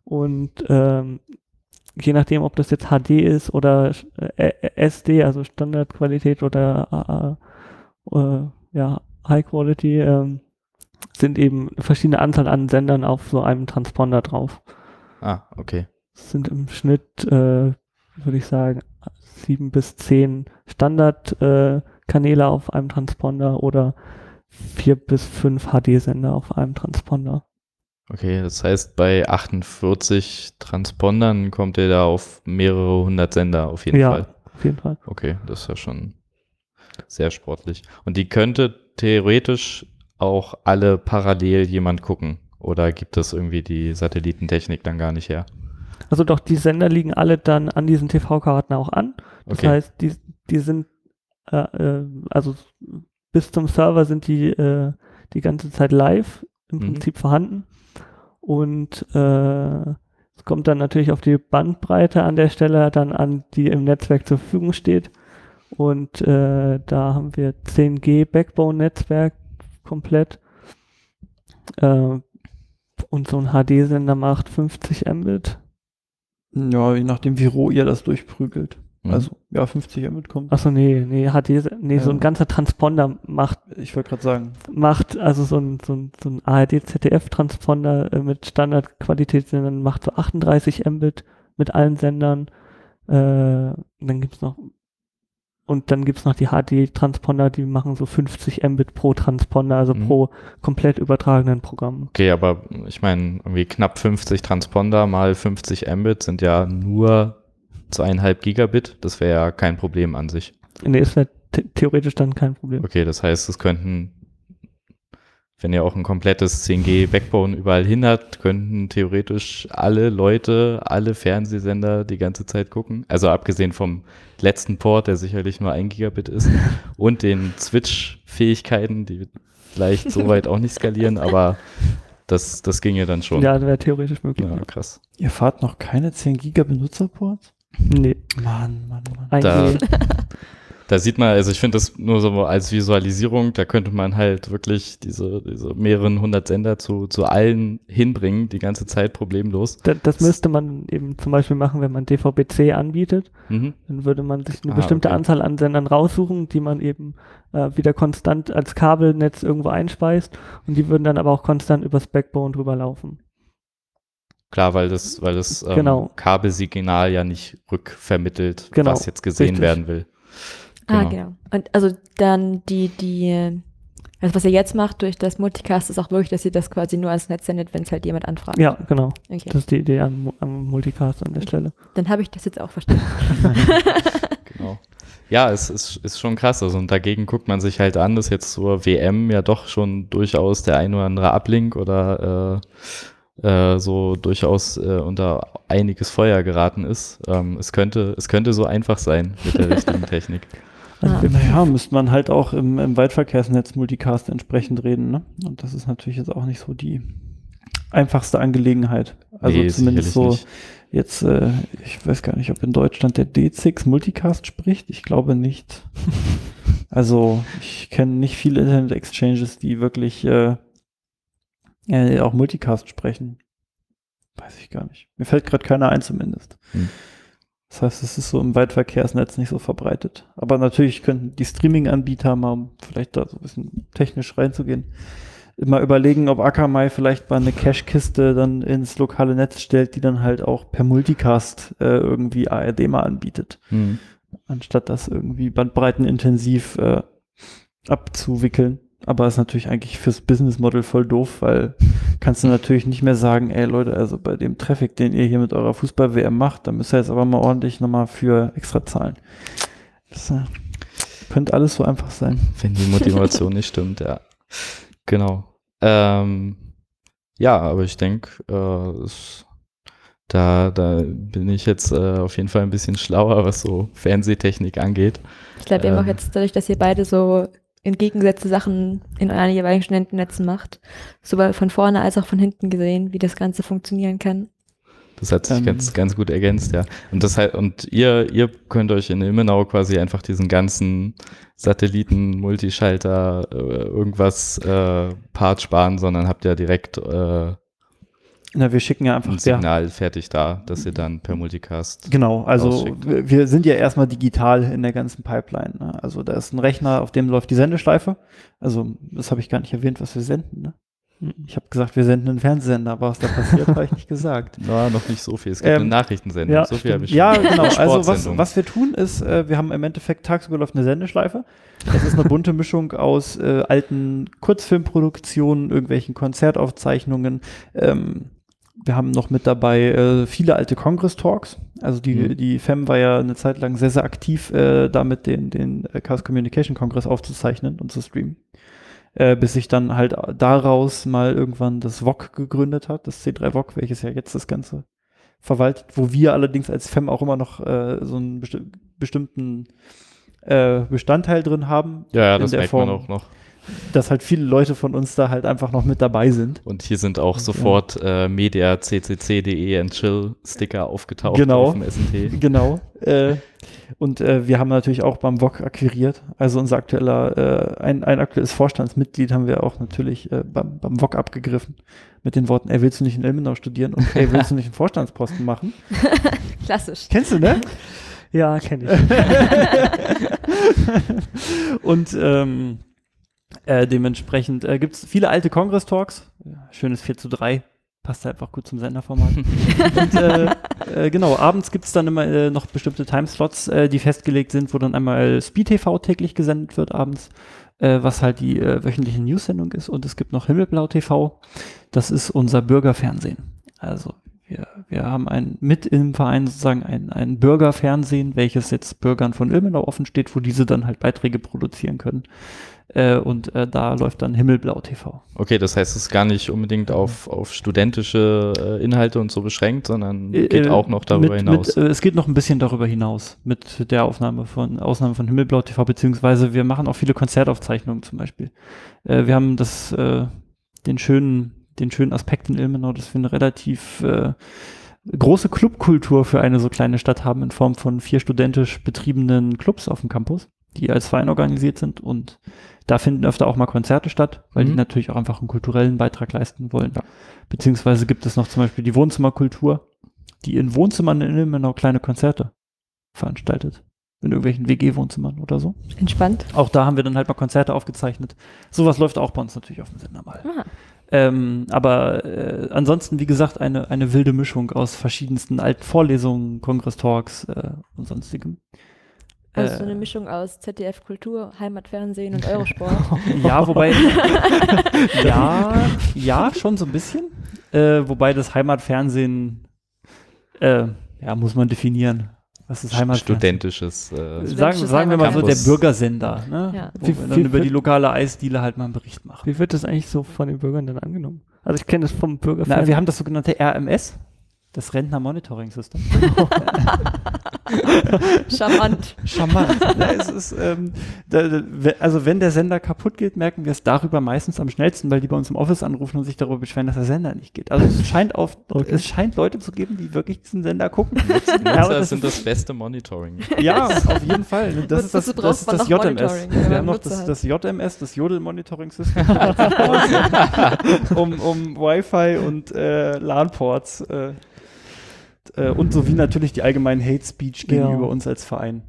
und ähm, je nachdem, ob das jetzt HD ist oder äh, äh, SD, also Standardqualität oder äh, äh, ja, High Quality, ähm, sind eben verschiedene Anzahl an Sendern auf so einem Transponder drauf. Ah, okay. Sind im Schnitt, äh, würde ich sagen, sieben bis zehn Standardkanäle äh, auf einem Transponder oder vier bis fünf HD-Sender auf einem Transponder. Okay, das heißt, bei 48 Transpondern kommt ihr da auf mehrere hundert Sender auf jeden Ja. Fall. Auf jeden Fall. Okay, das ist ja schon sehr sportlich. Und die könnte theoretisch auch alle parallel jemand gucken. Oder gibt es irgendwie die Satellitentechnik dann gar nicht her? Also doch, die Sender liegen alle dann an diesen TV-Karten auch an. Das Okay. heißt, die, die sind, äh, äh, also bis zum Server sind die äh, die ganze Zeit live im Mhm. Prinzip vorhanden. Und äh, es kommt dann natürlich auf die Bandbreite an der Stelle dann an, die im Netzwerk zur Verfügung steht. Und äh, da haben wir 10G Backbone-Netzwerk komplett. Äh, und so ein HD-Sender macht 50 Mbit. Ja, je nachdem, wie roh ihr das durchprügelt. Mhm. Also, ja, 50 Mbit kommt. Achso, nee, nee, HD, nee, so Ja. ein ganzer Transponder macht, Ich wollte gerade sagen, macht, also so ein, so ein, so ein ARD-ZDF-Transponder äh, mit Standardqualitätssendern macht so 38 Mbit mit allen Sendern. Äh, dann gibt's noch, und dann gibt's noch die HD-Transponder, die machen so 50 Mbit pro Transponder, also Mhm. pro komplett übertragenen Programm. Okay, aber ich meine, irgendwie knapp 50 Transponder mal 50 Mbit sind ja nur zweieinhalb Gigabit. Das wäre ja kein Problem an sich. Nee, ist the theoretisch dann kein Problem. Okay, das heißt, es könnten, wenn ihr auch ein komplettes 10G Backbone überall hin habt, könnten theoretisch alle Leute, alle Fernsehsender die ganze Zeit gucken. Also abgesehen vom letzten Port, der sicherlich nur ein Gigabit ist, und den Switch-Fähigkeiten, die vielleicht so weit auch nicht skalieren, aber das, das ginge dann schon. Ja, das wäre theoretisch möglich. Ja, krass. ihr fahrt noch keine 10 Giga Benutzerports? Nee, Mann, Mann, Mann. ein Da-. Da sieht man, also ich finde das nur so als Visualisierung, da könnte man halt wirklich diese, diese mehreren hundert Sender zu, zu allen hinbringen, die ganze Zeit problemlos. Da, das müsste man eben zum Beispiel machen, wenn man DVB-C anbietet. Mhm. Dann würde man sich eine Ah, bestimmte okay. Anzahl an Sendern raussuchen, die man eben äh, wieder konstant als Kabelnetz irgendwo einspeist und die würden dann aber auch konstant übers Backbone drüber laufen. Klar, weil das, weil das ähm, Genau. Kabelsignal ja nicht rückvermittelt, Genau, was jetzt gesehen richtig. werden will. Ah, genau. Und also dann die, die, also was ihr jetzt macht durch das Multicast ist auch wirklich, dass ihr das quasi nur als Netz sendet, wenn es halt jemand anfragt. Ja, genau. Okay. Das ist die Idee am, am Multicast an der Stelle. Dann habe ich das jetzt auch verstanden. Genau. Ja, es ist, ist schon krass. Also, und dagegen guckt man sich halt an, dass jetzt zur WM ja doch schon durchaus der ein oder andere Ablink oder äh, äh, so durchaus äh, unter einiges Feuer geraten ist. Ähm, es, könnte, es könnte so einfach sein mit der richtigen Technik. Also Naja, müsste man halt auch im, im Weitverkehrsnetz Multicast entsprechend reden, ne? Und das ist natürlich jetzt auch nicht so die einfachste Angelegenheit. Also Nee, zumindest so nicht. jetzt, äh, ich weiß gar nicht, ob in Deutschland der D6 Multicast spricht. Ich glaube nicht. also ich kenne nicht viele Internet-Exchanges, die wirklich äh, äh, auch Multicast sprechen. Weiß ich gar nicht. Mir fällt gerade keiner ein zumindest. Hm. Das heißt, es ist so im Weitverkehrsnetz nicht so verbreitet. Aber natürlich könnten die Streaming-Anbieter mal, um vielleicht da so ein bisschen technisch reinzugehen, mal überlegen, ob Akamai vielleicht mal eine Cache-Kiste dann ins lokale Netz stellt, die dann halt auch per Multicast äh, irgendwie ARD mal anbietet, Hm. anstatt das irgendwie bandbreitenintensiv äh, abzuwickeln. Aber ist natürlich eigentlich fürs Business Model voll doof, weil kannst du natürlich nicht mehr sagen, ey Leute, also bei dem Traffic, den ihr hier mit eurer Fußball-WM macht, da müsst ihr jetzt aber mal ordentlich nochmal für extra zahlen. Das äh, könnte alles so einfach sein. Wenn die Motivation nicht stimmt, ja. Genau. Ähm, ja, aber ich denke, äh, es- da, da bin ich jetzt äh, auf jeden Fall ein bisschen schlauer, was so Fernsehtechnik angeht. Ich glaube, auch Ähm. jetzt dadurch, dass ihr beide so entgegengesetzte Sachen in euren jeweiligen Studentennetzen macht, sowohl von vorne als auch von hinten gesehen, wie das Ganze funktionieren kann. Das hat sich Ähm. ganz, ganz gut ergänzt, ja. Und das halt, und ihr, ihr könnt euch in Ilmenau quasi einfach diesen ganzen Satelliten, Multischalter, äh, irgendwas äh, Part sparen, sondern habt ja direkt äh, Na, wir schicken ja einfach ein Signal fertig da, dass ihr dann per Multicast. Genau, also rausschickt. wir sind ja erstmal digital in der ganzen Pipeline. Ne? Also da ist ein Rechner, auf dem läuft die Sendeschleife. Also das habe ich gar nicht erwähnt, was wir senden. Ne? Ich habe gesagt, wir senden einen Fernsehsender, aber was da passiert, habe ich nicht gesagt. Na, noch nicht so viel. Es gibt Ähm, eine Nachrichtensendung. ja, so viel habe ich Ja, schon. genau. Eine Also was, was wir tun ist, äh, wir haben im Endeffekt tagsüber läuft eine Sendeschleife. Das ist eine bunte Mischung aus äh, alten Kurzfilmproduktionen, irgendwelchen Konzertaufzeichnungen. Ähm, wir haben noch mit dabei äh, viele alte Congress-Talks. Also die, Mhm. die FEM war ja eine Zeit lang sehr, sehr aktiv, äh, damit den, den äh, Chaos Communication Congress aufzuzeichnen und zu streamen. Äh, bis sich dann halt daraus mal irgendwann das VOG gegründet hat, das C3 VOG, welches ja jetzt das Ganze verwaltet, wo wir allerdings als FEM auch immer noch äh, so einen besti bestimmten äh, Bestandteil drin haben. ja, ja, das der merkt man Form. auch noch. Dass halt viele Leute von uns da halt einfach noch mit dabei sind. Und hier sind auch sofort äh, media ccc.de and chill Sticker aufgetaucht Genau. auf dem SNT. Genau. Äh, und äh, wir haben natürlich auch beim VOG akquiriert. Also unser aktueller, äh, ein, ein aktuelles Vorstandsmitglied haben wir auch natürlich äh, beim, beim VOG abgegriffen. Mit den Worten, ey, willst du nicht in Ilmenau studieren und ey, willst du nicht einen Vorstandsposten machen? Klassisch. Kennst du, ne? Ja, kenne ich. und ähm, äh, dementsprechend äh, gibt es viele alte Kongress-Talks. Schönes 4 zu 3. Passt einfach gut zum Senderformat. und äh, äh, genau, abends gibt es dann immer äh, noch bestimmte Timeslots, äh, die festgelegt sind, wo dann einmal Speed TV täglich gesendet wird abends, äh, was halt die wöchentliche News-Sendung ist. Und es gibt noch Himmelblau TV. Das ist unser Bürgerfernsehen. Also wir, wir haben ein, mit im Verein sozusagen ein, ein Bürgerfernsehen, welches jetzt Bürgern von Ilmenau offen steht, wo diese dann halt Beiträge produzieren können. Äh, und äh, da läuft dann Himmelblau TV. Okay, das heißt, es ist gar nicht unbedingt auf, auf studentische äh, Inhalte und so beschränkt, sondern geht Äh, auch noch darüber mit, hinaus. Mit, äh, es geht noch ein bisschen darüber hinaus mit der Aufnahme von Ausnahme von Himmelblau TV, beziehungsweise wir machen auch viele Konzertaufzeichnungen zum Beispiel. Äh, wir haben das, äh, den schönen, den schönen Aspekt in Ilmenau, dass wir eine relativ äh, große Clubkultur für eine so kleine Stadt haben in Form von vier studentisch betriebenen Clubs auf dem Campus, die als Verein organisiert sind und da finden öfter auch mal Konzerte statt, weil die Mhm. natürlich auch einfach einen kulturellen Beitrag leisten wollen. Beziehungsweise gibt es noch zum Beispiel die Wohnzimmerkultur, die in Wohnzimmern in Ilmenau kleine Konzerte veranstaltet. In irgendwelchen WG-Wohnzimmern oder so. Entspannt. Auch da haben wir dann halt mal Konzerte aufgezeichnet. Sowas läuft auch bei uns natürlich auf dem Sender mal. Ähm, aber äh, ansonsten, wie gesagt, eine, eine wilde Mischung aus verschiedensten alten Vorlesungen, Kongress-Talks äh, und sonstigem. Also Äh, so eine Mischung aus ZDF Kultur, Heimatfernsehen und Eurosport. Ja, wobei, ja, ja, schon so ein bisschen. Äh, wobei das Heimatfernsehen, äh, ja, muss man definieren. Was ist Heimatfernsehen? Studentisches. Äh, Sagen, sagen wir mal so der. Bürgersender, ne? Ja. Wo Wie- wir dann wie- über die lokale Eisdiele halt mal einen Bericht machen. Wie wird das eigentlich so von den Bürgern dann angenommen? Also ich kenne das vom Na, Bürgerfernsehen. wir haben das sogenannte RMS, das Rentner Monitoring System. Charmant. Charmant. ja, es ist, ähm, da, also wenn der Sender kaputt geht, merken wir es darüber meistens am schnellsten, weil die bei uns im Office anrufen und sich darüber beschweren, dass der Sender nicht geht. Also es scheint auf, Okay. es scheint Leute zu geben, die wirklich diesen Sender gucken. Nutzer Ja, das sind ist- das beste Monitoring. Ja, auf jeden Fall. Das ist das, das, braucht ist man das JMS. Wir haben noch das, das JMS, das Jodel-Monitoring-System, um, um Wi-Fi und äh, LAN-Ports äh, äh, und sowie natürlich die allgemeinen Hate-Speech gegenüber Ja. uns als Verein.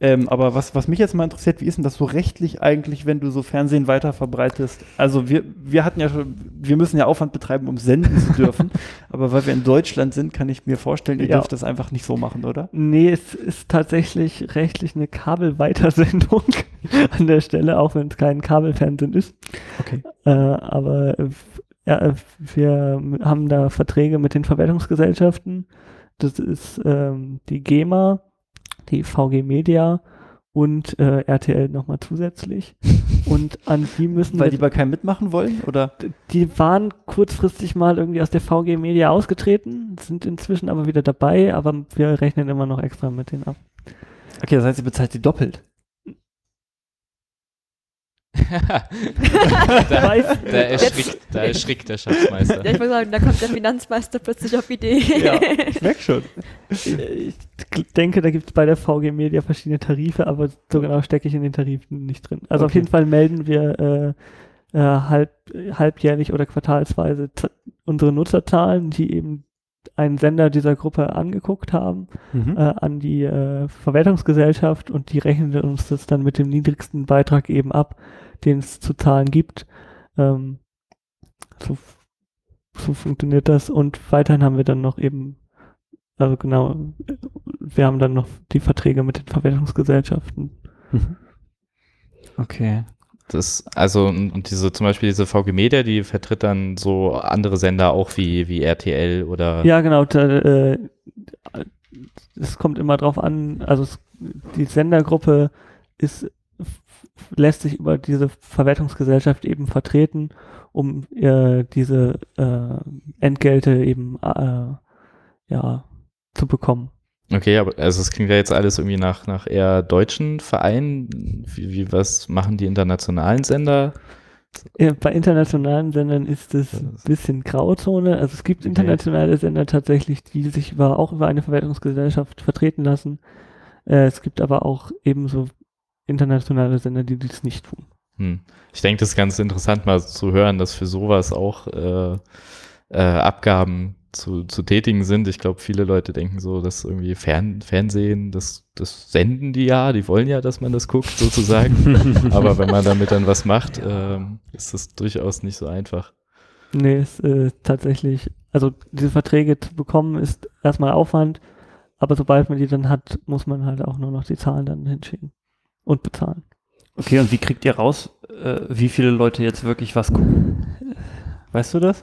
Ähm, aber was, was mich jetzt mal interessiert, wie ist denn das so rechtlich eigentlich, wenn du so Fernsehen weiter verbreitest? Also wir, wir hatten ja schon, wir müssen ja Aufwand betreiben, um senden zu dürfen. aber weil wir in Deutschland sind, kann ich mir vorstellen, ihr Ja. dürft das einfach nicht so machen, oder? Nee, es ist tatsächlich rechtlich eine Kabelweitersendung an der Stelle, auch wenn es kein Kabelfernsehen ist. Okay. Äh, aber äh, ja, wir haben da Verträge mit den Verwertungsgesellschaften. Das ist ähm, die GEMA, die VG Media und äh, RTL nochmal zusätzlich. Und an die müssen Weil wir die bei keinem mitmachen wollen? Oder? die waren kurzfristig mal irgendwie aus der VG Media ausgetreten, sind inzwischen aber wieder dabei, aber wir rechnen immer noch extra mit denen ab. Okay, das heißt, ihr bezahlt die doppelt. Da, da, erschrickt, da erschrickt der Schatzmeister. Ja, ich wollte sagen, da kommt der Finanzmeister plötzlich auf Idee. ich merke schon. Ich denke, da gibt es bei der VG Media verschiedene Tarife, aber so genau stecke ich in den Tarifen nicht drin. Also auf Okay. jeden Fall melden wir äh, äh, halb, halbjährlich oder quartalsweise unsere Nutzerzahlen, die eben einen Sender dieser Gruppe angeguckt haben, Mhm. äh, an die äh, Verwertungsgesellschaft und die rechnen uns das dann mit dem niedrigsten Beitrag eben ab, den es zu zahlen gibt. Ähm, so, so funktioniert das und weiterhin haben wir dann noch eben, also genau, wir haben dann noch die Verträge mit den Verwertungsgesellschaften. Mhm. Okay. Das, also, und diese, zum Beispiel diese VG Media, die vertritt dann so andere Sender auch wie, wie RTL oder. Ja, genau. Da, äh, es kommt immer drauf an, also es, die Sendergruppe ist, lässt sich über diese Verwertungsgesellschaft eben vertreten, um äh, diese äh, Entgelte eben äh, ja, zu bekommen. Okay, aber also es klingt ja jetzt alles irgendwie nach, nach eher deutschen Vereinen. Wie, wie was machen die internationalen Sender? Ja, bei internationalen Sendern ist es ein bisschen Grauzone. Also es gibt internationale Sender tatsächlich, die sich über, auch über eine Verwertungsgesellschaft vertreten lassen. Äh, es gibt aber auch ebenso internationale Sender, die dies nicht tun. Hm. Ich denke, das ist ganz interessant mal zu hören, dass für sowas auch äh, äh, Abgaben zu, zu tätigen sind. Ich glaube, viele Leute denken so, dass irgendwie Fern Fernsehen, das, das senden die ja, die wollen ja, dass man das guckt, sozusagen. Aber wenn man damit dann was macht, ähm, ist das durchaus nicht so einfach. Nee, ist äh, tatsächlich, also diese Verträge zu bekommen ist erstmal Aufwand, aber sobald man die dann hat, muss man halt auch nur noch die Zahlen dann hinschicken und bezahlen. Okay, und wie kriegt ihr raus, äh, wie viele Leute jetzt wirklich was gucken? Weißt du das?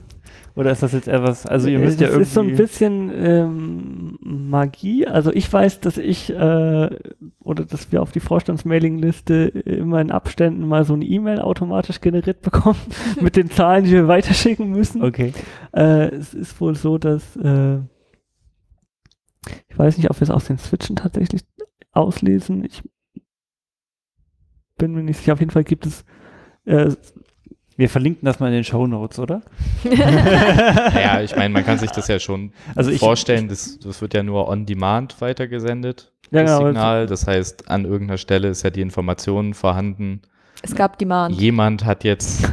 Oder ist das jetzt eher was, also ihr Äh, müsst ja das irgendwie... ist so ein bisschen ähm, Magie. Also ich weiß, dass ich äh, oder dass wir auf die Vorstandsmailingliste immer in Abständen mal so eine E-Mail automatisch generiert bekommen mit den Zahlen, die wir weiterschicken müssen. Okay. Äh, es ist wohl so, dass äh, ich weiß nicht, ob wir es aus den Switchen tatsächlich auslesen. Ich bin mir nicht sicher. Auf jeden Fall gibt es äh, Wir verlinken das mal in den Show Notes, oder? Naja, ich meine, man kann sich das ja schon Also ich- vorstellen, das, das wird ja nur on demand weitergesendet, Ja, das genau, Signal. Das heißt, an irgendeiner Stelle ist ja die Information vorhanden. Es gab Demand. Jemand hat jetzt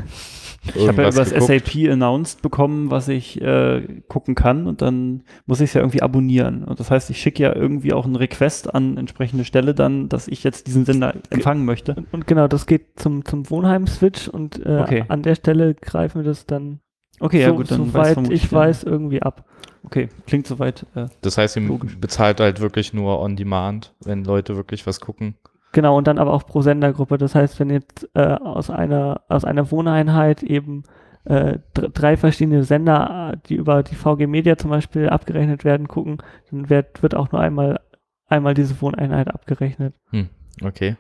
Ich habe ja über das. SAP announced bekommen, was ich äh, gucken kann und dann muss ich es ja irgendwie abonnieren. Und das heißt, ich schicke ja irgendwie auch einen Request an entsprechende Stelle dann, dass ich jetzt diesen Sender empfangen möchte. Und, und genau, das geht zum, zum Wohnheim-Switch und äh, Okay. an der Stelle greifen wir das dann, Okay, ja so, gut, dann weiß soweit vermutlich ich weiß, irgendwie ab. Okay, klingt soweit. Äh, Das heißt, ihr Logisch. bezahlt halt wirklich nur on demand, wenn Leute wirklich was gucken. Genau, und dann aber auch pro Sendergruppe. Das heißt, wenn jetzt äh, aus einer aus einer Wohneinheit eben äh, dr- drei verschiedene Sender, äh, die über die VG Media zum Beispiel abgerechnet werden, gucken, dann wird, wird auch nur einmal einmal diese Wohneinheit abgerechnet. Okay.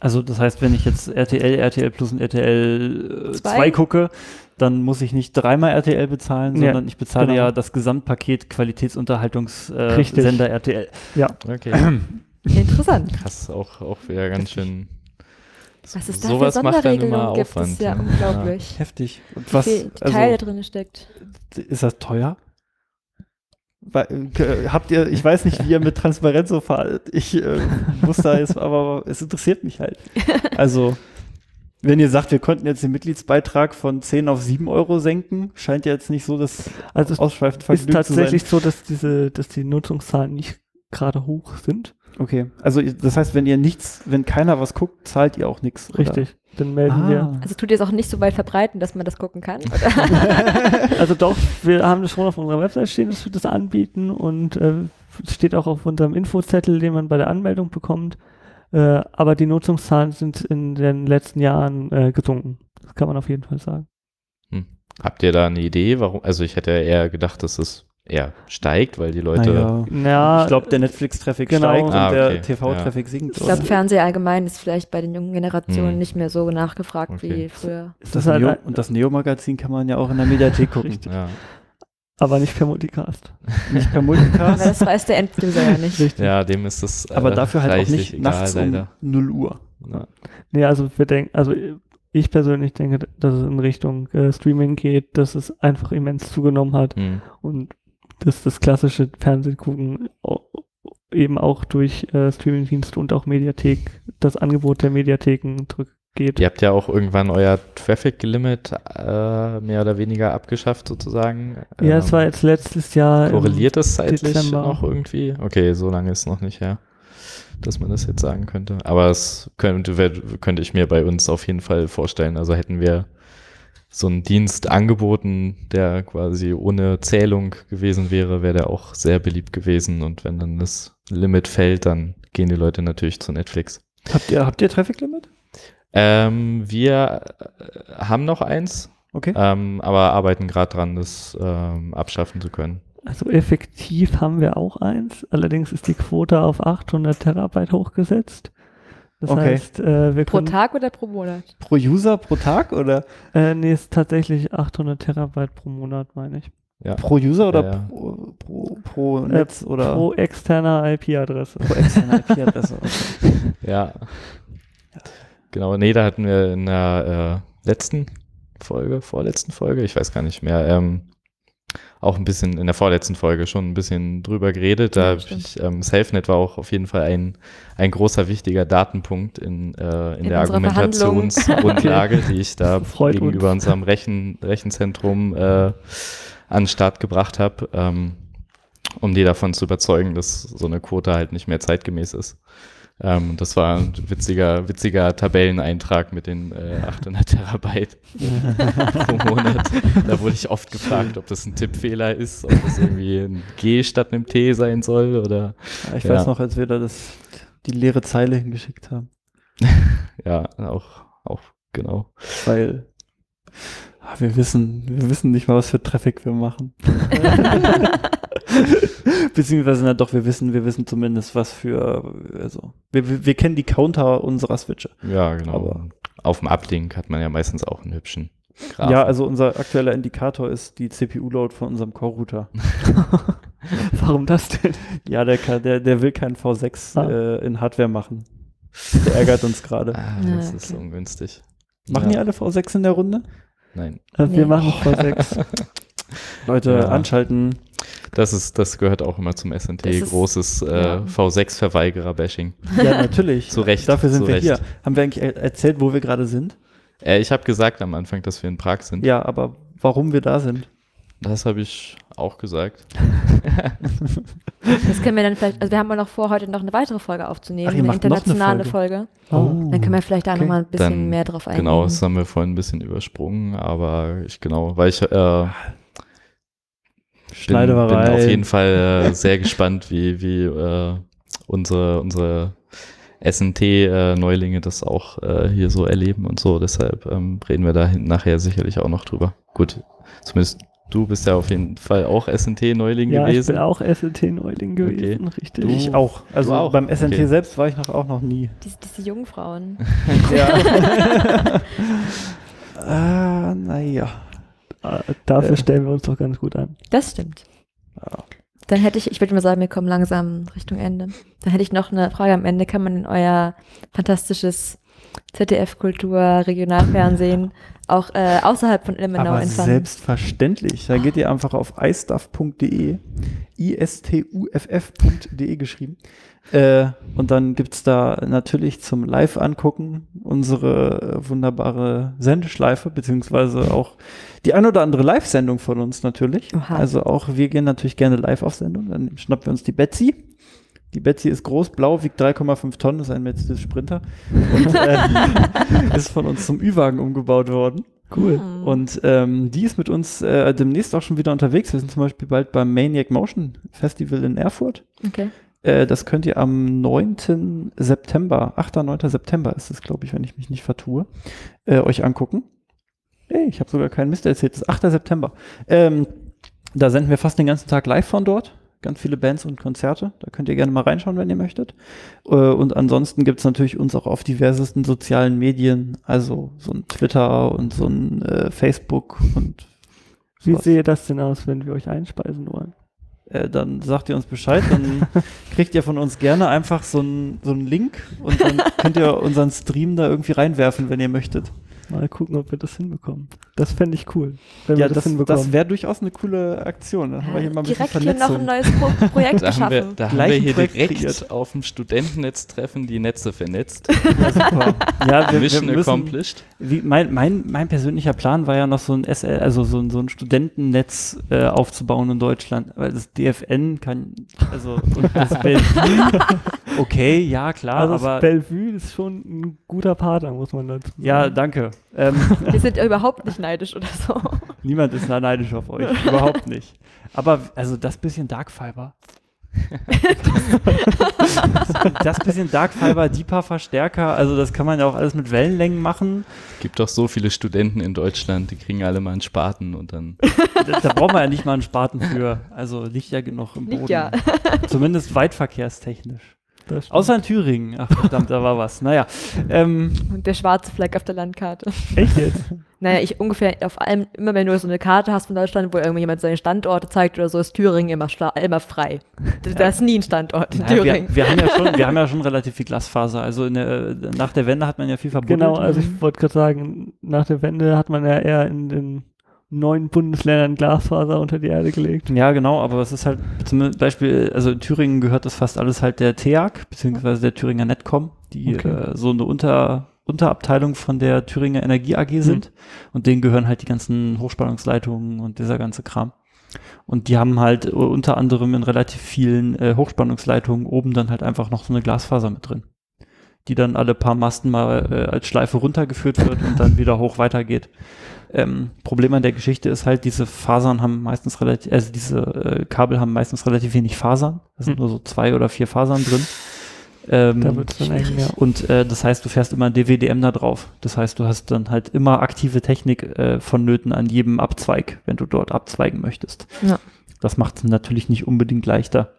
also das heißt, wenn ich jetzt RTL, RTL Plus und RTL 2 Zwei? gucke, dann muss ich nicht dreimal RTL bezahlen, Ja, sondern ich bezahle genau. ja das Gesamtpaket Qualitätsunterhaltungssender äh, RTL. Okay. Interessant. Krass, auch, auch wieder ganz schön. Was es da für Sowas macht dann Sonderregelungen immer gibt, Aufwand. ist ja unglaublich. Heftig. Und Wie was viel also, Teil da drin steckt. ist das teuer? Äh, habt ihr, ich weiß nicht, wie ihr mit Transparenz so fahrt. Ich äh, muss da jetzt, aber es interessiert mich halt. Also, wenn ihr sagt, wir konnten jetzt den Mitgliedsbeitrag von 10 auf 7 Euro senken, scheint ja jetzt nicht so das Also es ausschweifend ist tatsächlich zu so, dass diese, dass die Nutzungszahlen nicht gerade hoch sind. Okay, also das heißt, wenn ihr nichts, wenn keiner was guckt, zahlt ihr auch nichts. oder? Richtig. Dann melden wir. Ah. Also tut ihr es auch nicht so weit verbreiten, dass man das gucken kann? Oder? Also doch, wir haben das schon auf unserer Website stehen, dass wir das anbieten und äh, es steht auch auf unserem Infozettel, den man bei der Anmeldung bekommt. Äh, aber die Nutzungszahlen sind in den letzten Jahren äh, gesunken. Das kann man auf jeden Fall sagen. Habt ihr da eine Idee, warum? Also ich hätte ja eher gedacht, dass es eher steigt, weil die Leute. Naja. Ja, Ich glaube, der Netflix-Traffic Genau. steigt und Ah, der okay. TV-Traffic sinkt. Ich glaube? Fernseher allgemein ist vielleicht bei den jungen Generationen Hm. nicht mehr so nachgefragt Okay. wie früher. Ist das halt und das Neo-Magazin kann man ja auch in der Mediathek gucken. Ja. aber nicht per Multicast. Nicht per Multicast, das weiß der Enduser ja nicht. Richtig. ja, dem ist das. Äh, aber dafür halt auch nicht nachts egal, um 0 Uhr. Ja. Nee, also wir denken, also ich persönlich denke, dass es in Richtung äh, Streaming geht, dass es einfach immens zugenommen hat. Hm. und dass das klassische Fernsehen gucken au- eben auch durch äh, Streamingdienste und auch Mediathek, das Angebot der Mediatheken zurückgeht. Ihr habt ja auch irgendwann euer Traffic-Limit äh, mehr oder weniger abgeschafft, sozusagen. Ja, es war jetzt letztes Jahr. Korreliert das zeitlich Dezember. noch irgendwie? Okay, so lange ist noch nicht her, dass man das jetzt sagen könnte. Aber es könnte, könnte ich mir bei uns auf jeden Fall vorstellen. Also hätten wir so einen Dienst angeboten, der quasi ohne Zählung gewesen wäre, wäre der auch sehr beliebt gewesen. Und wenn dann das Limit fällt, dann gehen die Leute natürlich zu Netflix. Habt ihr, habt ihr Traffic-Limit? Ähm, wir äh, haben noch eins, Okay. ähm, aber arbeiten gerade dran, das ähm, abschaffen zu können. Also effektiv haben wir auch eins. Allerdings ist die Quote auf 800 Terabyte hochgesetzt. Das Okay. heißt, äh, wir Pro können, Tag oder pro Monat? Pro User pro Tag oder Äh, nee, ist tatsächlich 800 Terabyte pro Monat, meine ich. Ja. pro User oder Ja, ja. Pro, pro, pro Netz oder Pro externer IP-Adresse. pro externe IP-Adresse? Okay. Ja. Genau, nee, da hatten wir in der äh, letzten Folge, vorletzten Folge, ich weiß gar nicht mehr, ähm, auch ein bisschen in der vorletzten Folge schon ein bisschen drüber geredet. Da Ja, ich, ähm, SafeNet war auch auf jeden Fall ein, ein großer wichtiger Datenpunkt in, äh, in, In der. Argumentationsgrundlage, die ich da gegenüber uns. unserem Rechen, Rechenzentrum äh, an den Start gebracht habe, ähm, um die davon zu überzeugen, dass so eine Quote halt nicht mehr zeitgemäß ist. Ähm, das war ein witziger, witziger Tabelleneintrag mit den äh, 800 Terabyte pro Monat. Da wurde ich oft gefragt, ob das ein Tippfehler ist, ob das irgendwie ein G statt einem T sein soll oder Ja, ich Ja. weiß noch, als wir da das, die leere Zeile hingeschickt haben. ja, auch, auch genau. Weil ah, wir wissen, wir wissen nicht mal, was für Traffic wir machen. Beziehungsweise, na doch, wir wissen, wir wissen zumindest, was für, also, wir, wir, wir kennen die Counter unserer Switche. Ja, genau. Aber- Auf dem Uplink hat man ja meistens auch einen hübschen Graphen. Ja, also unser aktueller Indikator ist die CPU-Load von unserem Core-Router. Warum das denn? Ja, der, kann, der, der will keinen V6 Ah. äh, in Hardware machen. Der ärgert uns gerade. Ah, Ja, das ist okay. ungünstig. Machen ja. die alle V6 in der Runde? Nein. Äh, Wir Nee. machen V6. Leute, Ja. anschalten. Das ist, das gehört auch immer zum SNT. Großes äh, ja. V6-Verweigerer-Bashing. Ja, natürlich. Zu Recht, Dafür sind wir Recht. hier. Haben wir eigentlich er erzählt, wo wir gerade sind? Äh, ich habe gesagt am Anfang, dass wir in Prag sind. Ja, aber warum wir da sind? Das habe ich auch gesagt. Das können wir dann vielleicht, also wir haben ja noch vor, heute noch eine weitere Folge aufzunehmen, Ach, eine internationale Folge. Oh. Dann können wir vielleicht da Okay. nochmal ein bisschen Dann- mehr drauf eingehen. Genau, das haben wir vorhin ein bisschen übersprungen, aber ich genau, weil ich äh, bin, bin auf jeden Fall äh, sehr gespannt, wie, wie äh, unsere, unsere SNT-Neulinge das auch äh, hier so erleben und so. Deshalb ähm, reden wir da nachher sicherlich auch noch drüber. Gut, zumindest du bist ja auf jeden Fall auch SNT-Neuling Ja, ich gewesen. bin auch SLT-Neuling gewesen, richtig. Du- Ich auch. Also auch? beim SNT Okay. selbst war ich noch, auch noch nie. Diese, diese Jungfrauen. Ja. ah, naja. Dafür Äh. stellen wir uns doch ganz gut an. Das stimmt. Ja. Dann hätte ich, ich würde mal sagen, wir kommen langsam Richtung Ende. Dann hätte ich noch eine Frage am Ende. Kann man in euer fantastisches ZDF-Kultur-Regionalfernsehen auch äh, außerhalb von Ilmenau Aber entfernen? selbstverständlich. Da geht ihr einfach auf istuff.de, istuff.de geschrieben. Äh, und dann gibt's da natürlich zum Live-Angucken unsere äh, wunderbare Sendeschleife, beziehungsweise auch die ein oder andere Live-Sendung von uns natürlich. Oha. Also auch wir gehen natürlich gerne live auf Sendung. Dann schnappen wir uns die Betsy. Die Betsy ist groß, blau, wiegt 3,5 Tonnen, ist ein Mercedes Sprinter und äh, ist von uns zum Ü-Wagen umgebaut worden. Cool. Hm. Und ähm, die ist mit uns äh, demnächst auch schon wieder unterwegs. Wir sind zum Beispiel bald beim Maniac Motion Festival in Erfurt. Okay. Äh, das könnt ihr am 9. September, 8. 9. September ist es, glaube ich, wenn ich mich nicht vertue, äh, euch angucken. Ey, ich habe sogar keinen Mist erzählt. Das ist 8. September. Ähm, da senden wir fast den ganzen Tag live von dort. Ganz viele Bands und Konzerte. Da könnt ihr gerne mal reinschauen, wenn ihr möchtet. Äh, und ansonsten gibt es natürlich uns auch auf diversesten sozialen Medien. Also so ein Twitter und so ein äh, Facebook und Wie sowas. sehe das denn aus, wenn wir euch einspeisen wollen? äh, dann sagt ihr uns Bescheid, dann kriegt ihr von uns gerne einfach so einen so einen Link und dann könnt ihr unseren Stream da irgendwie reinwerfen, wenn ihr möchtet. Mal gucken, ob wir das hinbekommen. Das fände ich cool, wenn ja, wir das, das, hinbekommen. das wäre durchaus eine coole Aktion. Dann haben wir hier mal ein bisschen Direkt hier noch ein neues Pro Projekt Da haben wir, geschaffen. da haben Gleich wir ein hier Projekt direkt kreiert. auf dem Studentennetztreffen die Netze vernetzt. Ja, super. Ja, wir, Mission wir müssen, accomplished. wie, mein, mein, mein persönlicher Plan war ja noch so ein SL, also so ein, so ein Studentennetz äh, aufzubauen in Deutschland, weil das DFN kann, also und das Bellevue, okay, ja klar, also das aber Bellevue ist schon ein guter Partner, muss man dazu sagen. ja, danke. Ähm, Wir sind ja überhaupt nicht neidisch oder so. Niemand ist neidisch auf euch. Überhaupt nicht. Aber also das bisschen Dark Fiber. das bisschen Dark Fiber, die paar Verstärker, also das kann man ja auch alles mit Wellenlängen machen. Gibt doch so viele Studenten in Deutschland, die kriegen alle mal einen Spaten und dann. Da, da braucht man ja nicht mal einen Spaten für. Also liegt ja genug im Boden. Liegt ja. Zumindest weitverkehrstechnisch. Außer in Thüringen. Ach verdammt, da war was. Naja. Ähm, Und der schwarze Fleck auf der Landkarte. Echt jetzt? Naja, ich ungefähr auf allem, immer wenn du so eine Karte hast von Deutschland, wo irgendjemand seine Standorte zeigt oder so, ist Thüringen immer, immer frei. Da da ist nie ein Standort in naja, Thüringen. wir, wir, haben ja schon, wir haben ja schon relativ viel Glasfaser. Also in der, nach der Wende hat man ja viel verbunden. Genau, also ich wollte gerade sagen, nach der Wende hat man ja eher in den neuen Bundesländern Glasfaser unter die Erde gelegt. Ja, genau, aber es ist halt zum Beispiel, also in Thüringen gehört das fast alles halt der TEAG, beziehungsweise der Thüringer Netcom, die Okay. äh, so eine Unter, Unterabteilung von der Thüringer Energie AG sind. Und denen gehören halt die ganzen Hochspannungsleitungen und dieser ganze Kram. Und die haben halt unter anderem in relativ vielen äh, Hochspannungsleitungen oben dann halt einfach noch so eine Glasfaser mit drin. Die dann alle paar Masten mal äh, als Schleife runtergeführt wird und dann wieder hoch weitergeht. Ähm, Problem an der Geschichte ist halt, diese Fasern haben meistens relativ, also diese äh, Kabel haben meistens relativ wenig Fasern. Da sind Hm. nur so zwei oder vier Fasern drin. Ähm, Da wird es dann eng, ja. und äh, das heißt, du fährst immer ein DWDM da drauf. Das heißt, du hast dann halt immer aktive Technik äh, vonnöten an jedem Abzweig, wenn du dort abzweigen möchtest. Ja. Das macht es natürlich nicht unbedingt leichter.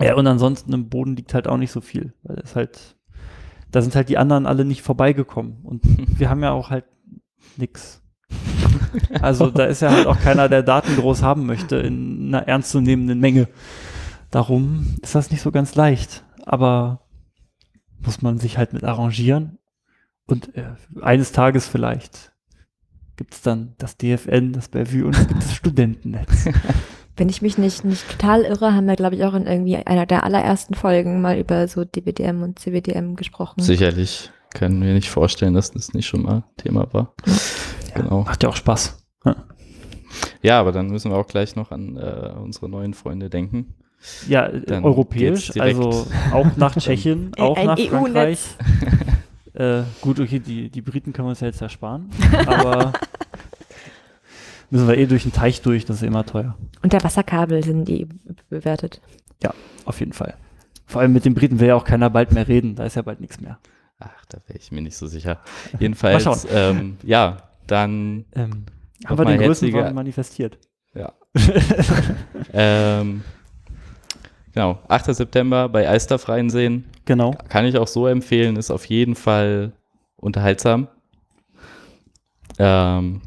Ja, und ansonsten im Boden liegt halt auch nicht so viel, weil es halt, da sind halt die anderen alle nicht vorbeigekommen. Und wir haben ja auch halt nix. Also da ist ja halt auch keiner, der Daten groß haben möchte in einer ernstzunehmenden Menge. Darum ist das nicht so ganz leicht. Aber muss man sich halt mit arrangieren. Und äh, eines Tages vielleicht gibt es dann das DFN, das Bellevue und es gibt das Studentennetz. Wenn ich mich nicht, nicht total irre, haben wir, glaube ich, auch in irgendwie einer der allerersten Folgen mal über so DWDM und CWDM gesprochen. Sicherlich können wir nicht vorstellen, dass das nicht schon mal Thema war. Genau. Macht ja auch Spaß. Ja, aber dann müssen wir auch gleich noch an äh, unsere neuen Freunde denken. Ja, äh, Dann europäisch, also auch nach Tschechien, auch ein nach Frankreich. EU-Netz. Äh, gut, okay, die, die Briten können wir uns ja jetzt ersparen, aber müssen wir eh durch den Teich durch, das ist immer teuer. Und der Wasserkabel sind die bewertet. Auf jeden Fall. Vor allem mit den Briten will ja auch keiner bald mehr reden, da ist ja bald nichts mehr. Ach, da wäre ich mir nicht so sicher. Jedenfalls, ähm, ja, dann, Ähm, haben wir den Größenwahn manifestiert. ja. ähm, genau, 8. September bei Alsterfreien sehen. Genau. Kann ich auch so empfehlen, ist auf jeden Fall unterhaltsam. Ähm,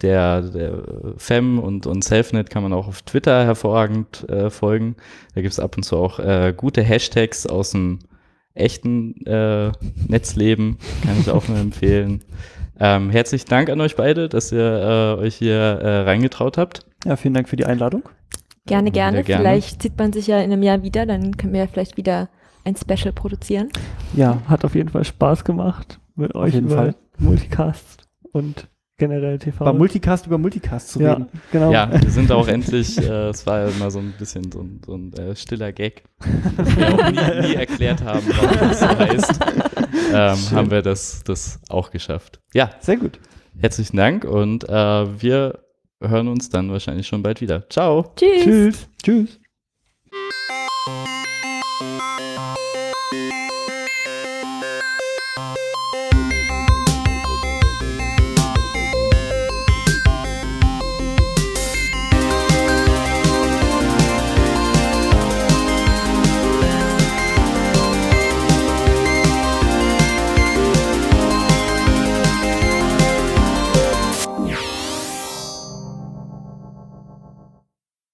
der, der Fem und, und Selfnet kann man auch auf Twitter hervorragend äh, folgen. Da gibt es ab und zu auch äh, gute Hashtags aus dem echten äh, Netzleben. Kann ich auch nur empfehlen. Ähm, herzlichen Dank an euch beide, dass ihr äh, euch hier äh, reingetraut habt. Ja, vielen Dank für die Einladung. Gerne, gerne. gerne. Vielleicht sieht man sich ja in einem Jahr wieder, dann können wir vielleicht wieder ein Special produzieren. Ja, hat auf jeden Fall Spaß gemacht mit euch jeden über Fall. Multicast und generell TV. Bei Multicast über Multicast zu ja, reden. genau. Ja, wir sind auch endlich, äh, es war ja immer so ein bisschen so ein, so ein äh, stiller Gag, dass wir auch nie, nie erklärt haben, warum das so heißt. Ähm, haben wir das, das auch geschafft. Ja, Sehr gut. herzlichen Dank und äh, wir hören uns dann wahrscheinlich schon bald wieder. Ciao. Tschüss. Tschüss. Tschüss.